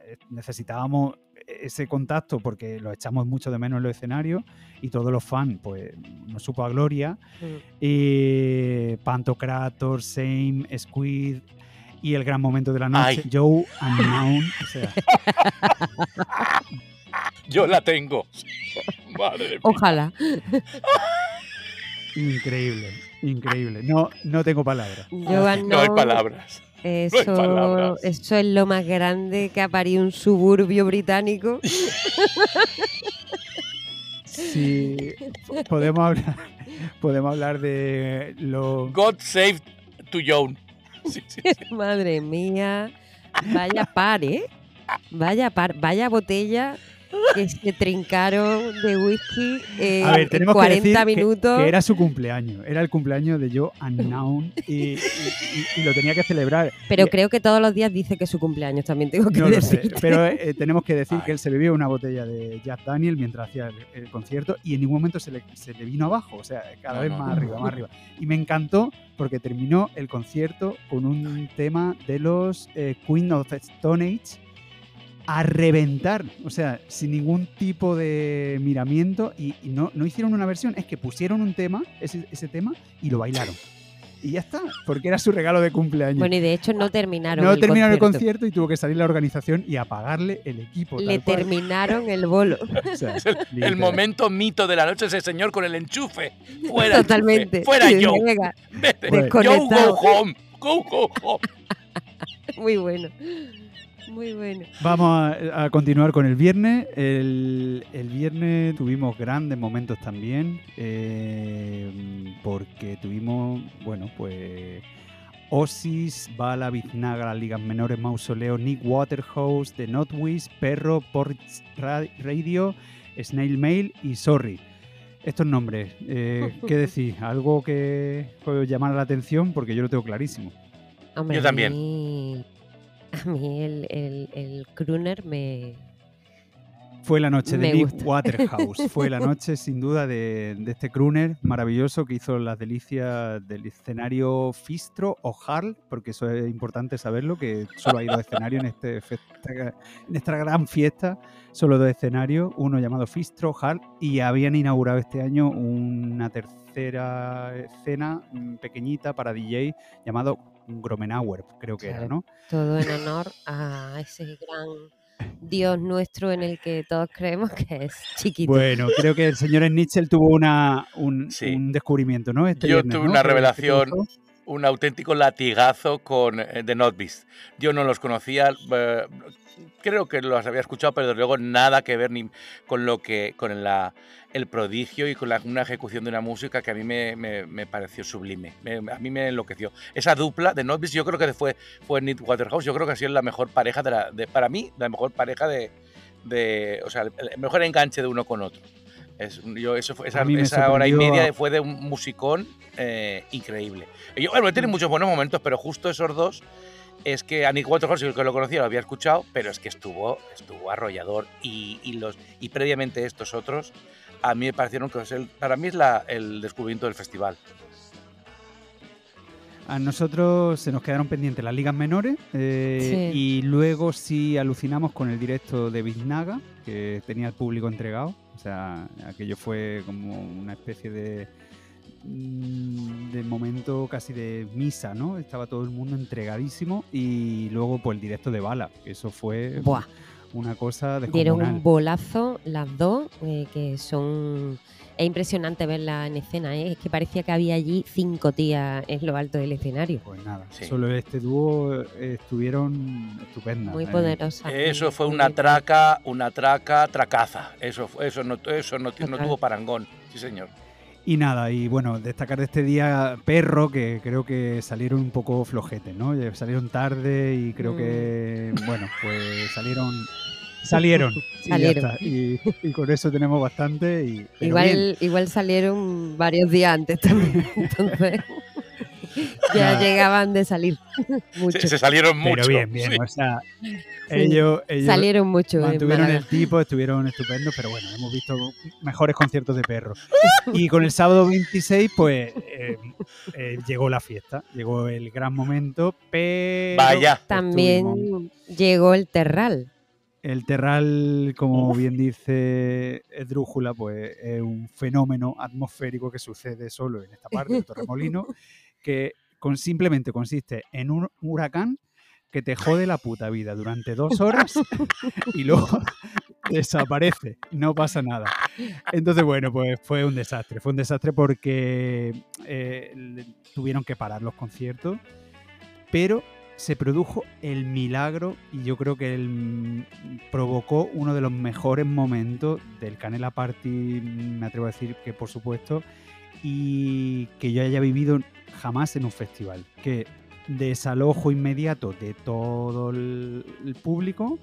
D: eh, necesitábamos ese contacto porque lo echamos mucho de menos en los escenarios y todos los fans, pues, nos supo a gloria.
E: Mm.
D: Y Pantocrator, Same, Squid y el gran momento de la noche,
F: Ay.
D: Joe Unknown. O sea, [laughs]
F: Yo la tengo. Madre mía.
E: Ojalá.
D: increíble, increíble. No, no tengo palabras.
E: Joan
F: No hay palabras.
E: Eso,
F: palabras.
E: eso es lo más grande que ha parido un suburbio británico.
D: Sí, podemos hablar, podemos hablar de lo
F: God save to Joan. Sí, sí, [laughs] sí.
E: Madre mía. Vaya par, ¿eh? Vaya par, vaya botella que se trincaron de whisky eh,
D: A ver,
E: en
D: tenemos
E: 40
D: que decir que-
E: minutos.
D: Que, era su cumpleaños, era el cumpleaños de Joe Unknown y, y- y- y lo tenía que celebrar.
E: Pero
D: Y-
E: creo que todos los días dice que es su cumpleaños, también tengo que
D: No lo sé,
E: decirte.
D: pero eh, tenemos que decir
F: Ay.
D: que él se bebió una botella de Jack Daniel mientras hacía el, el concierto y en ningún momento se le, se le vino abajo, o sea, cada
F: No,
D: vez
F: no,
D: más
F: no.
D: arriba, más arriba. Y me encantó porque terminó el concierto con un tema de los eh, Queen of Stone Age a reventar, o sea, sin ningún tipo de miramiento y, y no, no hicieron una versión, es que pusieron un tema, ese, ese tema, y lo bailaron. Y ya está, porque era su regalo de cumpleaños.
E: Bueno, y de hecho no terminaron
D: no
E: el
D: terminaron
E: concierto.
D: el concierto y tuvo que salir la organización y apagarle el equipo.
E: Le
D: tal cual.
E: terminaron el bolo. [laughs]
D: O sea, [laughs]
F: el, el momento mito de la noche es el señor con el enchufe. Fuera,
E: Totalmente.
F: enchufe. Fuera [laughs]
E: Sí,
F: Joe.
E: venga,
F: Vete. Joe, go
E: Desconectado.
F: home. Go, go home.
E: Muy bueno. Muy bueno.
D: Vamos a, a continuar con el viernes. El, el viernes tuvimos grandes momentos también, eh, porque tuvimos, bueno, pues Osis, Bala, Biznaga, las ligas menores, Mausoleo, Nick Waterhouse, The Notwish, Perro, Ra- Radio, Snail Mail y Sorry. Estos nombres, eh, [laughs] ¿qué decís? ¿Algo que puede llamar la atención? Porque yo lo tengo clarísimo.
E: Hombre,
F: Yo también. [laughs]
E: A mí el, el, el crooner me...
D: Fue la noche de Nick
E: gusta.
D: Waterhouse. Fue la [laughs] noche, sin duda, de, de este crooner maravilloso que hizo las delicias del escenario Fistro o Harl, porque eso es importante saberlo, que solo hay dos escenarios en, este, festa- en esta gran fiesta, solo dos escenarios, uno llamado Fistro, Harl, y habían inaugurado este año una tercera escena mm, pequeñita para DJ llamado Gromenauer, creo que era. ¿no?
E: Todo en [laughs] honor a ese gran Dios nuestro en el que todos creemos que es chiquito.
D: Bueno, creo que el señor Snitchell tuvo una, un,
F: Sí.
D: un descubrimiento, ¿no? Este
F: Yo
D: viernes,
F: tuve
D: ¿no?
F: una
D: Que- que te
F: revelación. Un auténtico latigazo con eh, The Notbeast. Yo no los conocía, eh, creo que los había escuchado, pero desde luego nada que ver ni con lo que con la, el prodigio y con la- una ejecución de una música que a mí me, me- me pareció sublime. Me- a mí me enloqueció. Esa dupla de Notbeast, yo creo que fue fue Nick Waterhouse. Yo creo que ha sido la mejor pareja de la, de- para mí la mejor pareja de, de o sea, el mejor enganche de uno con otro. Es, yo, eso fue, esa, hora y media fue de un musicón eh, increíble. Y yo, bueno, tiene muchos buenos momentos, pero justo esos dos es que a Nick Waterhouse, el que lo conocía, lo había escuchado, pero es que estuvo, estuvo arrollador. Y, y los, y previamente estos otros, a mí me parecieron que es el- para mí es la- el descubrimiento del festival.
D: A nosotros se nos quedaron pendientes las ligas menores eh,
E: Sí.
D: y luego sí alucinamos con el directo de Biznaga, que tenía el público entregado. O sea, aquello fue como una especie de, mm, de momento casi de misa, ¿no? Estaba todo el mundo entregadísimo y luego pues el directo de Bala, que eso fue
E: Buah.
D: una cosa de
E: Dieron un bolazo las dos, eh, que son... Es impresionante verla en escena, ¿eh? es que parecía que había allí cinco tías en lo alto del escenario.
D: Pues nada,
F: Sí.
D: solo este dúo eh, estuvieron estupendas.
E: Muy
D: eh.
E: poderosa.
F: Eso fue una traca, una traca, tracaza. Eso, fue- eso, no, eso no, tuvo parangón. Sí, señor.
D: Y nada, y bueno, destacar de este día Perro, que creo que salieron un poco flojetes, ¿no? Salieron tarde y creo
E: Mm.
D: que, bueno, pues salieron salieron. [laughs] y
E: Salieron.
D: Y, y con eso tenemos bastante. Y, bien.
E: Igual, igual salieron varios días antes también. [laughs] Entonces ya
D: Nada.
E: llegaban de salir. [laughs]
F: Se,
E: Mucho.
F: se salieron
D: Pero
F: mucho.
D: bien, bien.
F: sí.
D: O sea, ellos, ellos
E: Salieron mucho.
D: mantuvieron el tipo, estuvieron estupendos, pero bueno, hemos visto mejores conciertos de perro. Y con el sábado 26, pues eh, eh, llegó la fiesta, llegó el gran momento, pero
F: Vaya.
E: También llegó el Terral.
D: El terral, como bien dice Esdrújula, pues es un fenómeno atmosférico que sucede solo en esta parte de Torremolino, que con, simplemente consiste en un huracán que te jode la puta vida durante dos horas y luego [laughs] desaparece, no pasa nada. Entonces, bueno, pues fue un desastre, fue un desastre porque eh, tuvieron que parar los conciertos, pero se produjo el milagro y yo creo que provocó uno de los mejores momentos del Canela Party, me atrevo a decir que por supuesto, y que yo haya vivido jamás en un festival, que desalojo inmediato de todo el público,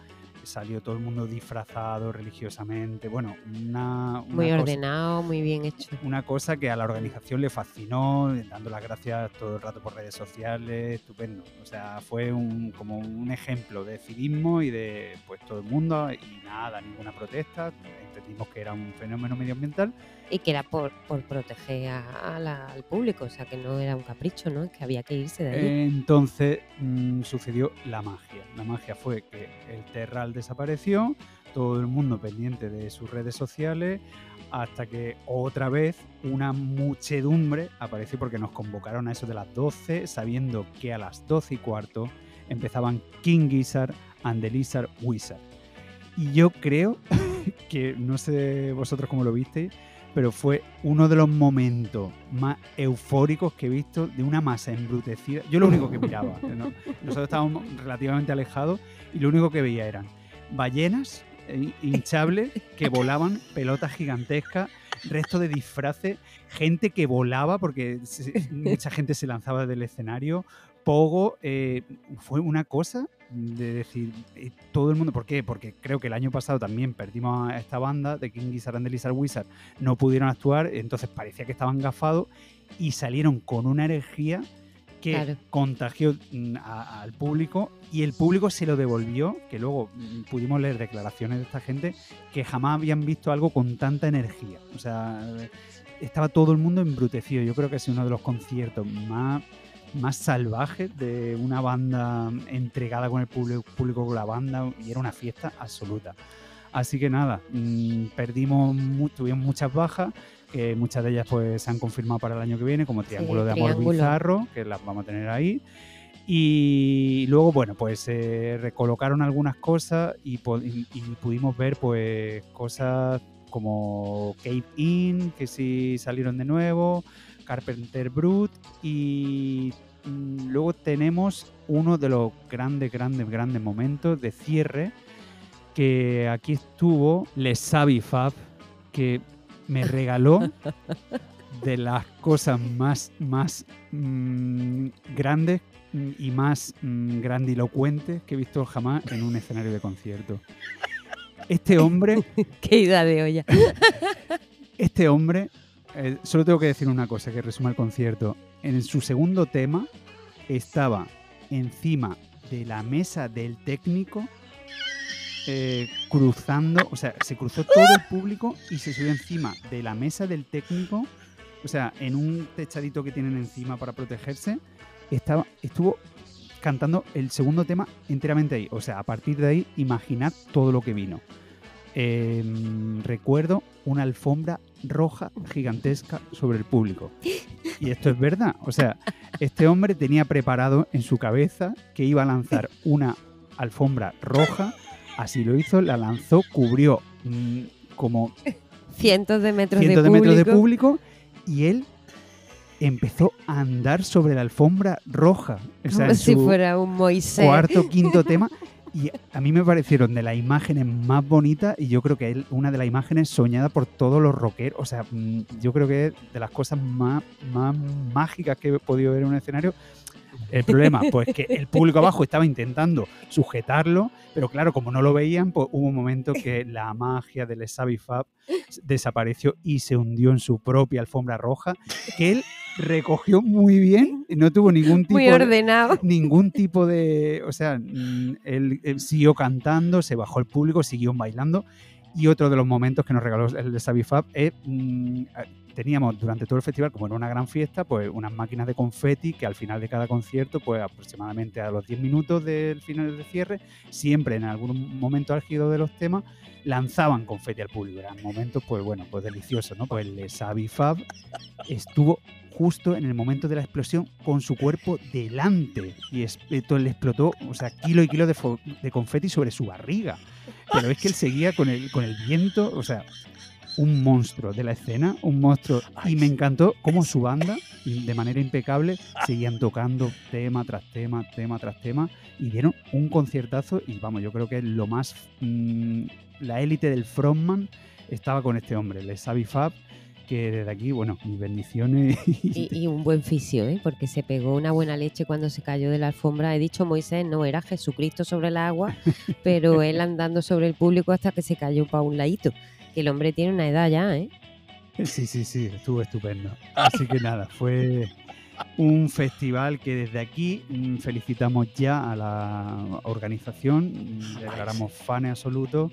D: salió todo el mundo disfrazado religiosamente, bueno, una... una
E: Muy
D: cosa-
E: ordenado, muy bien hecho.
D: una cosa que a la organización le fascinó, dando las gracias todo el rato por redes sociales, estupendo. O sea, fue un, como un ejemplo de civismo y de pues todo el mundo y nada, ninguna protesta. Entendimos que era un fenómeno medioambiental.
E: Y que era por, por proteger al público, o sea que no era un capricho, ¿no? Que había que irse de allí.
D: Entonces mm, sucedió la magia. La magia fue que el Terral desapareció, todo el mundo pendiente de sus redes sociales, hasta que otra vez una muchedumbre apareció porque nos convocaron a eso de las 12, sabiendo que a las 12 y cuarto empezaban King Gizzard and the Wizard. Y yo creo [laughs] que, no sé vosotros cómo lo visteis, pero fue uno de los momentos más eufóricos que he visto de una masa embrutecida. Yo lo único que miraba, ¿no? nosotros estábamos relativamente alejados y lo único que veía eran ballenas eh, hinchables que [laughs] volaban, pelotas gigantescas, resto de disfraces, gente que volaba porque [laughs] mucha gente se lanzaba del escenario, pogo, eh, fue una cosa de decir eh, todo el mundo, ¿por qué? Porque creo que el año pasado también perdimos a esta banda de King Gizzard and the Lizard Wizard, no pudieron actuar, entonces parecía que estaban gafados y salieron con una energía que
E: Claro.
D: contagió mm, a- al público y el público se lo devolvió, que luego mm, pudimos leer declaraciones de esta gente que jamás habían visto algo con tanta energía. O sea, estaba todo el mundo embrutecido. Yo creo que sido uno de los conciertos más, más salvajes de una banda entregada con el público, público con la banda y era una fiesta absoluta. Así que nada, mm, perdimos, tuvimos muchas bajas, que muchas de ellas pues se han confirmado para el año que viene, como Triángulo de Amor
E: Triángulo.
D: Bizarro, que las vamos a tener ahí. Y luego, bueno, pues se recolocaron algunas cosas y- y pudimos ver pues cosas como Cave In, que sí salieron de nuevo, Carpenter Brut y mm, luego tenemos uno de los grandes, grandes, grandes momentos de cierre que aquí estuvo Les Savi Fab, que me regaló [laughs] de las cosas más, más mm, grandes mm, y más grandilocuentes que he visto jamás en un escenario de concierto. Este hombre, [laughs]
E: Qué idea de olla.
D: este hombre, eh, solo tengo que decir una cosa que resuma el concierto. En su segundo tema estaba encima de la mesa del técnico eh, cruzando, o sea, se cruzó todo el público y se subió encima de la mesa del técnico, o sea, en un techadito que tienen encima para protegerse, estaba, estuvo cantando el segundo tema enteramente ahí. O sea, a partir de ahí, imaginad todo lo que vino. Em, recuerdo una alfombra roja gigantesca sobre el público. Y esto es verdad. O sea, este hombre tenía preparado en su cabeza que iba a lanzar una alfombra roja. Así lo hizo, la lanzó, cubrió mm, como
E: Cientos de metros
D: cientos
E: de,
D: de metros de
E: público.
D: público y él empezó a andar sobre la alfombra roja. O sea,
E: como
D: en
E: si fuera un Moisés.
D: cuarto, quinto tema. Y a mí me parecieron de las imágenes más bonitas y yo creo que es una de las imágenes soñadas por todos los rockeros. O sea, mm, yo creo que es de las cosas más, más mágicas que he podido ver en un escenario. El problema, pues que el público abajo estaba intentando sujetarlo, pero claro, como no lo veían, pues hubo un momento que la magia del Fab desapareció y se hundió en su propia alfombra roja, que él recogió muy bien, y no tuvo ningún tipo
E: Muy ordenado.
D: De, ningún tipo de, o sea, mm, él, él siguió cantando, se bajó el público, siguió bailando. Y otro de los momentos que nos regaló el Fab es mm, teníamos durante todo el festival, como era una gran fiesta, pues unas máquinas de confeti que al final de cada concierto, pues aproximadamente a los 10 minutos del final de cierre, siempre en algún momento álgido de los temas, lanzaban confeti al público. Eran momentos, pues bueno, pues deliciosos, ¿no? Pues el Sabi Fab estuvo justo en el momento de la explosión con su cuerpo delante y le explotó, o sea, kilo y kilo de, de confeti sobre su barriga. Pero es que él seguía con el, con el viento, o sea, un monstruo de la escena, un monstruo. y me encantó cómo su banda, de manera impecable, seguían tocando tema tras tema, tema tras tema, y dieron un conciertazo. Y vamos, yo creo que lo más. Mm, la élite del frontman estaba con este hombre, el Xavi Fab que desde aquí, bueno, mis bendiciones. [laughs]
E: Y, un buen fisio, ¿eh? porque se pegó una buena leche cuando se cayó de la alfombra. He dicho Moisés, no era Jesucristo sobre el agua, [laughs] pero él andando sobre el público hasta que se cayó para un ladito que el hombre tiene una edad ya, ¿eh?
D: Sí, sí, sí, estuvo estupendo. Así que nada, fue un festival que desde aquí mm, felicitamos ya a la organización, declaramos fanes absolutos.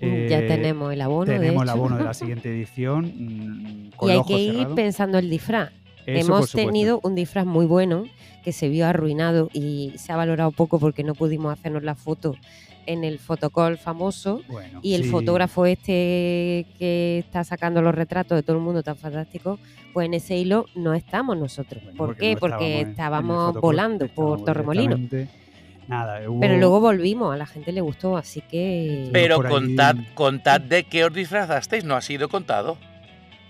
E: Ya eh, tenemos el abono.
D: Tenemos el abono de la [laughs] siguiente edición. Mm,
E: y hay que ir pensando el disfraz. Hemos tenido un disfraz muy bueno que se vio arruinado y se ha valorado poco porque no pudimos hacernos la foto en el fotocall famoso y el fotógrafo este que está sacando los retratos de todo el mundo tan fantástico, pues en ese hilo no estamos nosotros. ¿Por qué? porque estábamos volando por Torremolino.
D: Nada,
E: Pero luego volvimos, a la gente le gustó, así que...
F: Pero contad, contad de qué os disfrazasteis, no ha sido contado.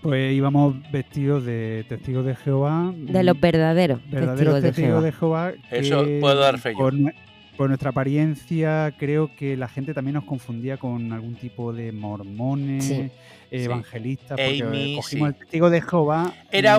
D: Pues íbamos vestidos de testigos de Jehová.
E: De los verdaderos.
D: Verdaderos testigos, de Jehová.
F: Eso puedo dar fe yo
D: por nuestra apariencia, creo que la gente también nos confundía con algún tipo de mormones, evangelistas, porque cogimos el testigo de Jehová.
F: Era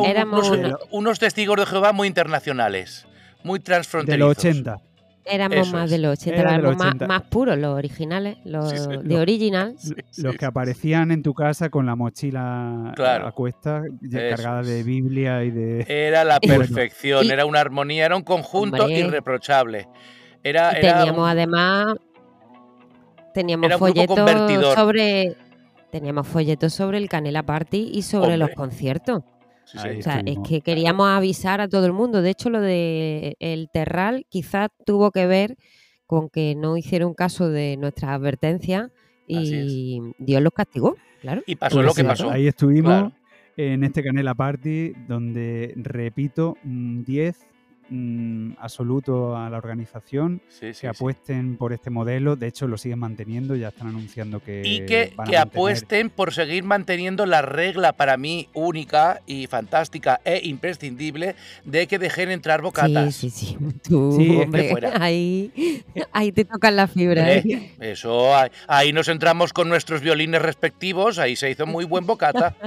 F: unos, testigos de Jehová muy internacionales, muy transfronterizos.
D: De los 80.
E: Éramos más de los 80, Más, puros, los originales, los de original.
D: los que aparecían en tu casa con la mochila a cuesta, cargada de Biblia y de...
F: Era la [laughs] perfección, era una armonía, era un conjunto irreprochable.
E: Teníamos además teníamos folletos sobre teníamos folletos sobre el Canela Party y sobre los conciertos. O sea, es que queríamos avisar a todo el mundo. De hecho, lo de el Terral quizás tuvo que ver con que no hicieron caso de nuestras advertencias y Dios los castigó, claro.
F: Y pasó lo pues que pasó.
D: Ahí estuvimos en este Canela Party donde, repito, 10 Mm, absoluto a la organización que apuesten por este modelo. De hecho, lo siguen manteniendo, ya están anunciando que.
F: Y que, apuesten por seguir manteniendo la regla para mí única y fantástica e imprescindible de que dejen entrar bocatas.
E: Sí, sí, sí. [laughs] Tú, hombre, [laughs] ahí, ahí te tocan la fibra. ¿eh?
F: ¿eh? Eso, ahí nos entramos con nuestros violines respectivos, ahí se hizo muy buen bocata. [laughs]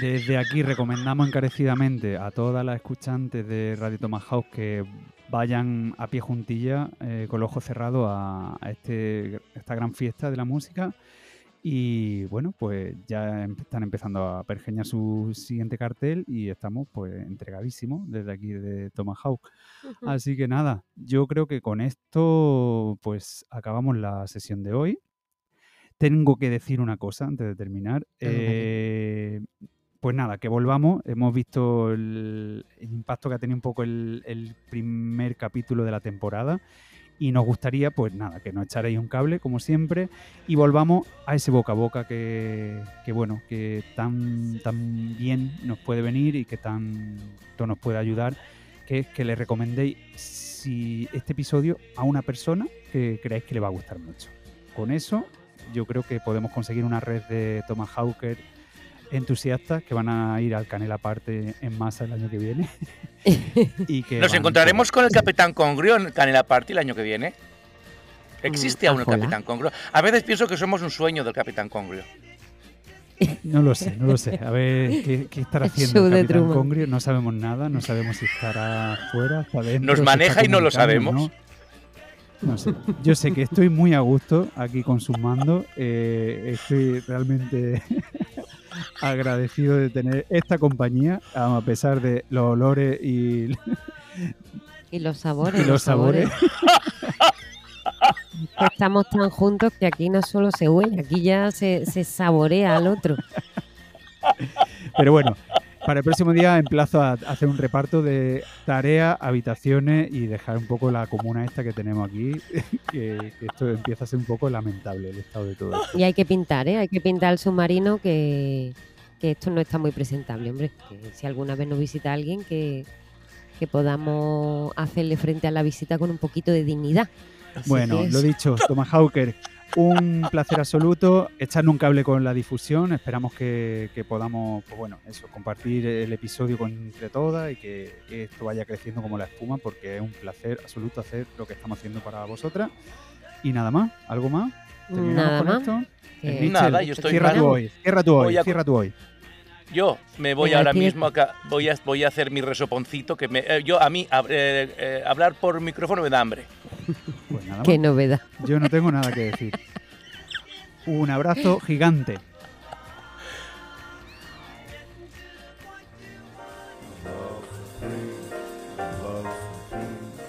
D: Desde aquí recomendamos encarecidamente a todas las escuchantes de Radio Tomahawk que vayan a pie juntilla eh, con los ojos cerrados a, este, esta gran fiesta de la música. Y bueno, pues ya em, están empezando a pergeñar su siguiente cartel y estamos pues entregadísimos desde aquí de Tomahawk. Así que nada, yo creo que con esto pues acabamos la sesión de hoy. Tengo que decir una cosa antes de terminar. Eh, pues nada, que volvamos. Hemos visto el, impacto que ha tenido un poco el, primer capítulo de la temporada. Y nos gustaría, pues nada, que nos echaréis un cable, como siempre, y volvamos a ese boca a boca que, bueno, que tan, tan bien nos puede venir y que tanto nos puede ayudar, que es que le recomendéis si este episodio a una persona que creáis que le va a gustar mucho. Con eso, yo creo que podemos conseguir una red de Tomahawker entusiastas que van a ir al Canela Parte en masa el año que viene. [laughs]
F: y que Nos encontraremos con el Capitán Congrio en Canela Party el año que viene. ¿Existe aún el Capitán Congrio? A veces pienso que somos un sueño del Capitán Congrio.
D: No lo sé, no lo sé. A ver [laughs] qué, qué estará haciendo el Capitán
E: Truman.
D: Congrio. No sabemos nada, no sabemos si estará fuera, está dentro.
F: Nos maneja
D: está
F: y no lo sabemos.
D: ¿no? No sé. Yo sé que estoy muy a gusto aquí con sus mandos. eh, estoy realmente agradecido de tener esta compañía, a pesar de los olores y,
E: Y los sabores.
D: y los sabores. [laughs]
E: Estamos tan juntos que aquí no solo se huele, aquí ya se, se saborea al otro.
D: Pero bueno, para el próximo día emplazo a hacer un reparto de tareas, habitaciones y dejar un poco la comuna esta que tenemos aquí, [laughs] que, que esto empieza a ser un poco lamentable el estado de todo esto.
E: Y hay que pintar, ¿eh? Hay que pintar el submarino que, que esto no está muy presentable, hombre. Que si alguna vez nos visita alguien, que, que podamos hacerle frente a la visita con un poquito de dignidad. Así
D: Bueno, lo dicho, Thomas Hawker, un placer absoluto. Echarle un cable con la difusión. Esperamos que, que podamos, pues bueno, eso, compartir el episodio con, entre todas y que, que esto vaya creciendo como la espuma, porque es un placer absoluto hacer lo que estamos haciendo para vosotras. Y nada más, ¿algo más? ¿Terminamos
E: Nada
D: con
E: más.
D: esto?
E: Que-
D: Eh, Mitchell,
F: Nada, yo estoy
D: cierra tú
F: raro.
D: hoy, cierra tú hoy,
F: a-
D: cierra tú hoy.
F: Yo me voy ahora mismo acá, voy a, voy a hacer mi resoponcito, que me, eh, yo a mí hab- eh, eh, hablar por micrófono me da hambre.
D: Pues nada más.
E: Qué novedad.
D: Yo no tengo nada que decir. Un abrazo gigante.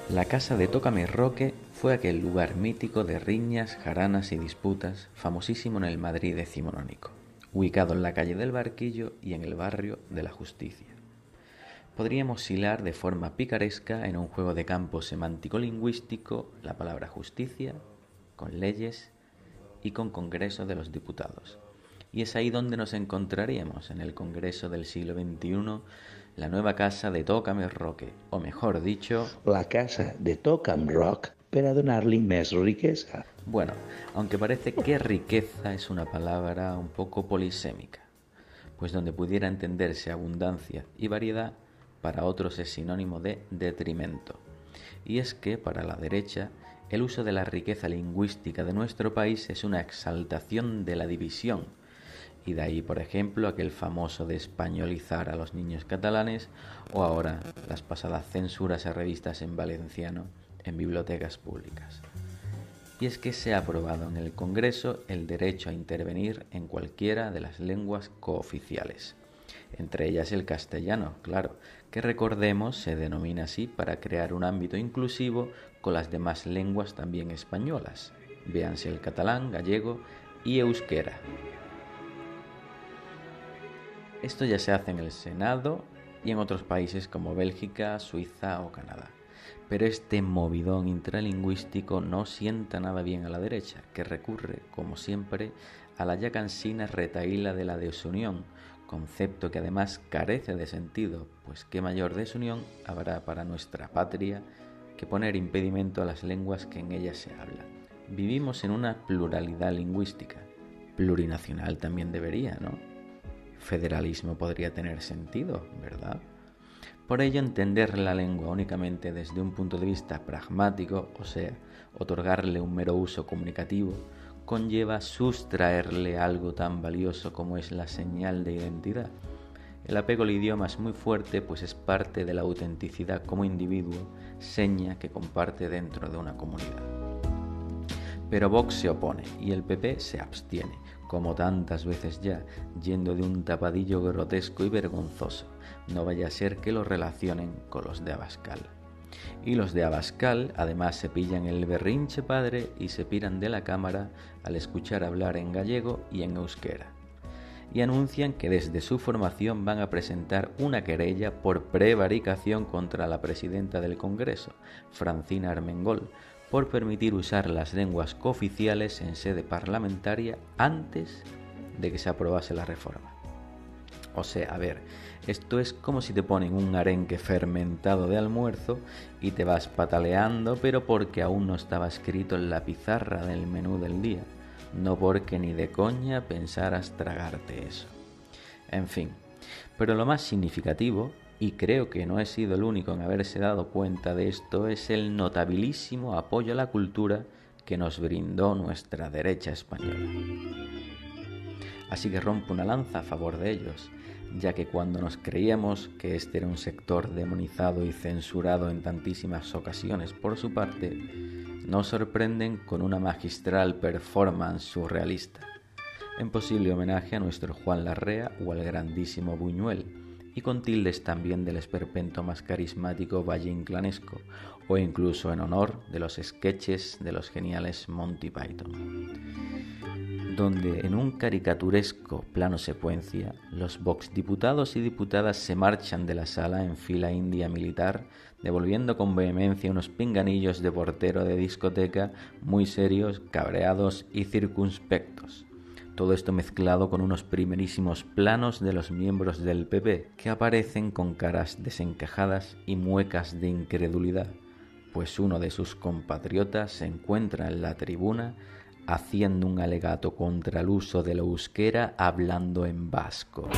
A: La casa de Tócame Roque fue aquel lugar mítico de riñas, jaranas y disputas, famosísimo en el Madrid decimonónico, ubicado en la calle del Barquillo y en el barrio de la Justicia. Podríamos hilar de forma picaresca en un juego de campo semántico-lingüístico la palabra justicia con leyes y con Congreso de los Diputados. Y es ahí donde nos encontraríamos, en el Congreso del siglo XXI, la nueva casa de Tócame Roque, o mejor dicho,
I: La casa de Tocam Rock per a donar-li més riquesa.
A: Bueno, aunque parece que riqueza es una palabra un poco polisémica, pues donde pudiera entenderse abundancia y variedad, para otros es sinónimo de detrimento. Y es que para la derecha, el uso de la riqueza lingüística de nuestro país es una exaltación de la división. Y de ahí, por ejemplo, aquel famoso de españolizar a los niños catalanes o ahora las pasadas censuras a revistas en valenciano en bibliotecas públicas. Y es que se ha aprobado en el Congreso el derecho a intervenir en cualquiera de las lenguas cooficiales, entre ellas el castellano, claro, que recordemos se denomina así para crear un ámbito inclusivo con las demás lenguas también españolas, véanse el catalán, gallego y euskera. Esto ya se hace en el Senado y en otros países como Bélgica, Suiza o Canadá. Pero este movidón intralingüístico no sienta nada bien a la derecha, que recurre, como siempre, a la ya cansina retaíla de la desunión, concepto que además carece de sentido, pues qué mayor desunión habrá para nuestra patria que poner impedimento a las lenguas que en ella se hablan. Vivimos en una pluralidad lingüística, plurinacional también debería, ¿no? Federalismo podría tener sentido, ¿verdad? Por ello, entender la lengua únicamente desde un punto de vista pragmático, o sea, otorgarle un mero uso comunicativo, conlleva sustraerle algo tan valioso como es la señal de identidad. El apego al idioma es muy fuerte, pues es parte de la autenticidad como individuo, seña que comparte dentro de una comunidad. Pero Vox se opone y el PP se abstiene, como tantas veces ya, yendo de un tapadillo grotesco y vergonzoso. No vaya a ser que lo relacionen con los de Abascal. Y los de Abascal además se pillan el berrinche padre y se piran de la cámara al escuchar hablar en gallego y en euskera. Y anuncian que desde su formación van a presentar una querella por prevaricación contra la presidenta del Congreso, Francina Armengol, por permitir usar las lenguas cooficiales en sede parlamentaria antes de que se aprobase la reforma. O sea, a ver, esto es como si te ponen un arenque fermentado de almuerzo y te vas pataleando, pero porque aún no estaba escrito en la pizarra del menú del día, no porque ni de coña pensaras tragarte eso. En fin, pero lo más significativo, y creo que no he sido el único en haberse dado cuenta de esto, es el notabilísimo apoyo a la cultura que nos brindó nuestra derecha española. Así que rompo una lanza a favor de ellos, ya que cuando nos creíamos que este era un sector demonizado y censurado en tantísimas ocasiones por su parte, nos sorprenden con una magistral performance surrealista, en posible homenaje a nuestro Juan Larrea o al grandísimo Buñuel, y con tildes también del esperpento más carismático Valle Inclanesco, o incluso en honor de los sketches de los geniales Monty Python, donde en un caricaturesco plano secuencia, los vox diputados y diputadas se marchan de la sala en fila india militar, devolviendo con vehemencia unos pinganillos de portero de discoteca muy serios, cabreados y circunspectos. Todo esto mezclado con unos primerísimos planos de los miembros del PP que aparecen con caras desencajadas y muecas de incredulidad, pues uno de sus compatriotas se encuentra en la tribuna haciendo un alegato contra el uso de la euskera hablando en vasco.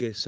I: Rock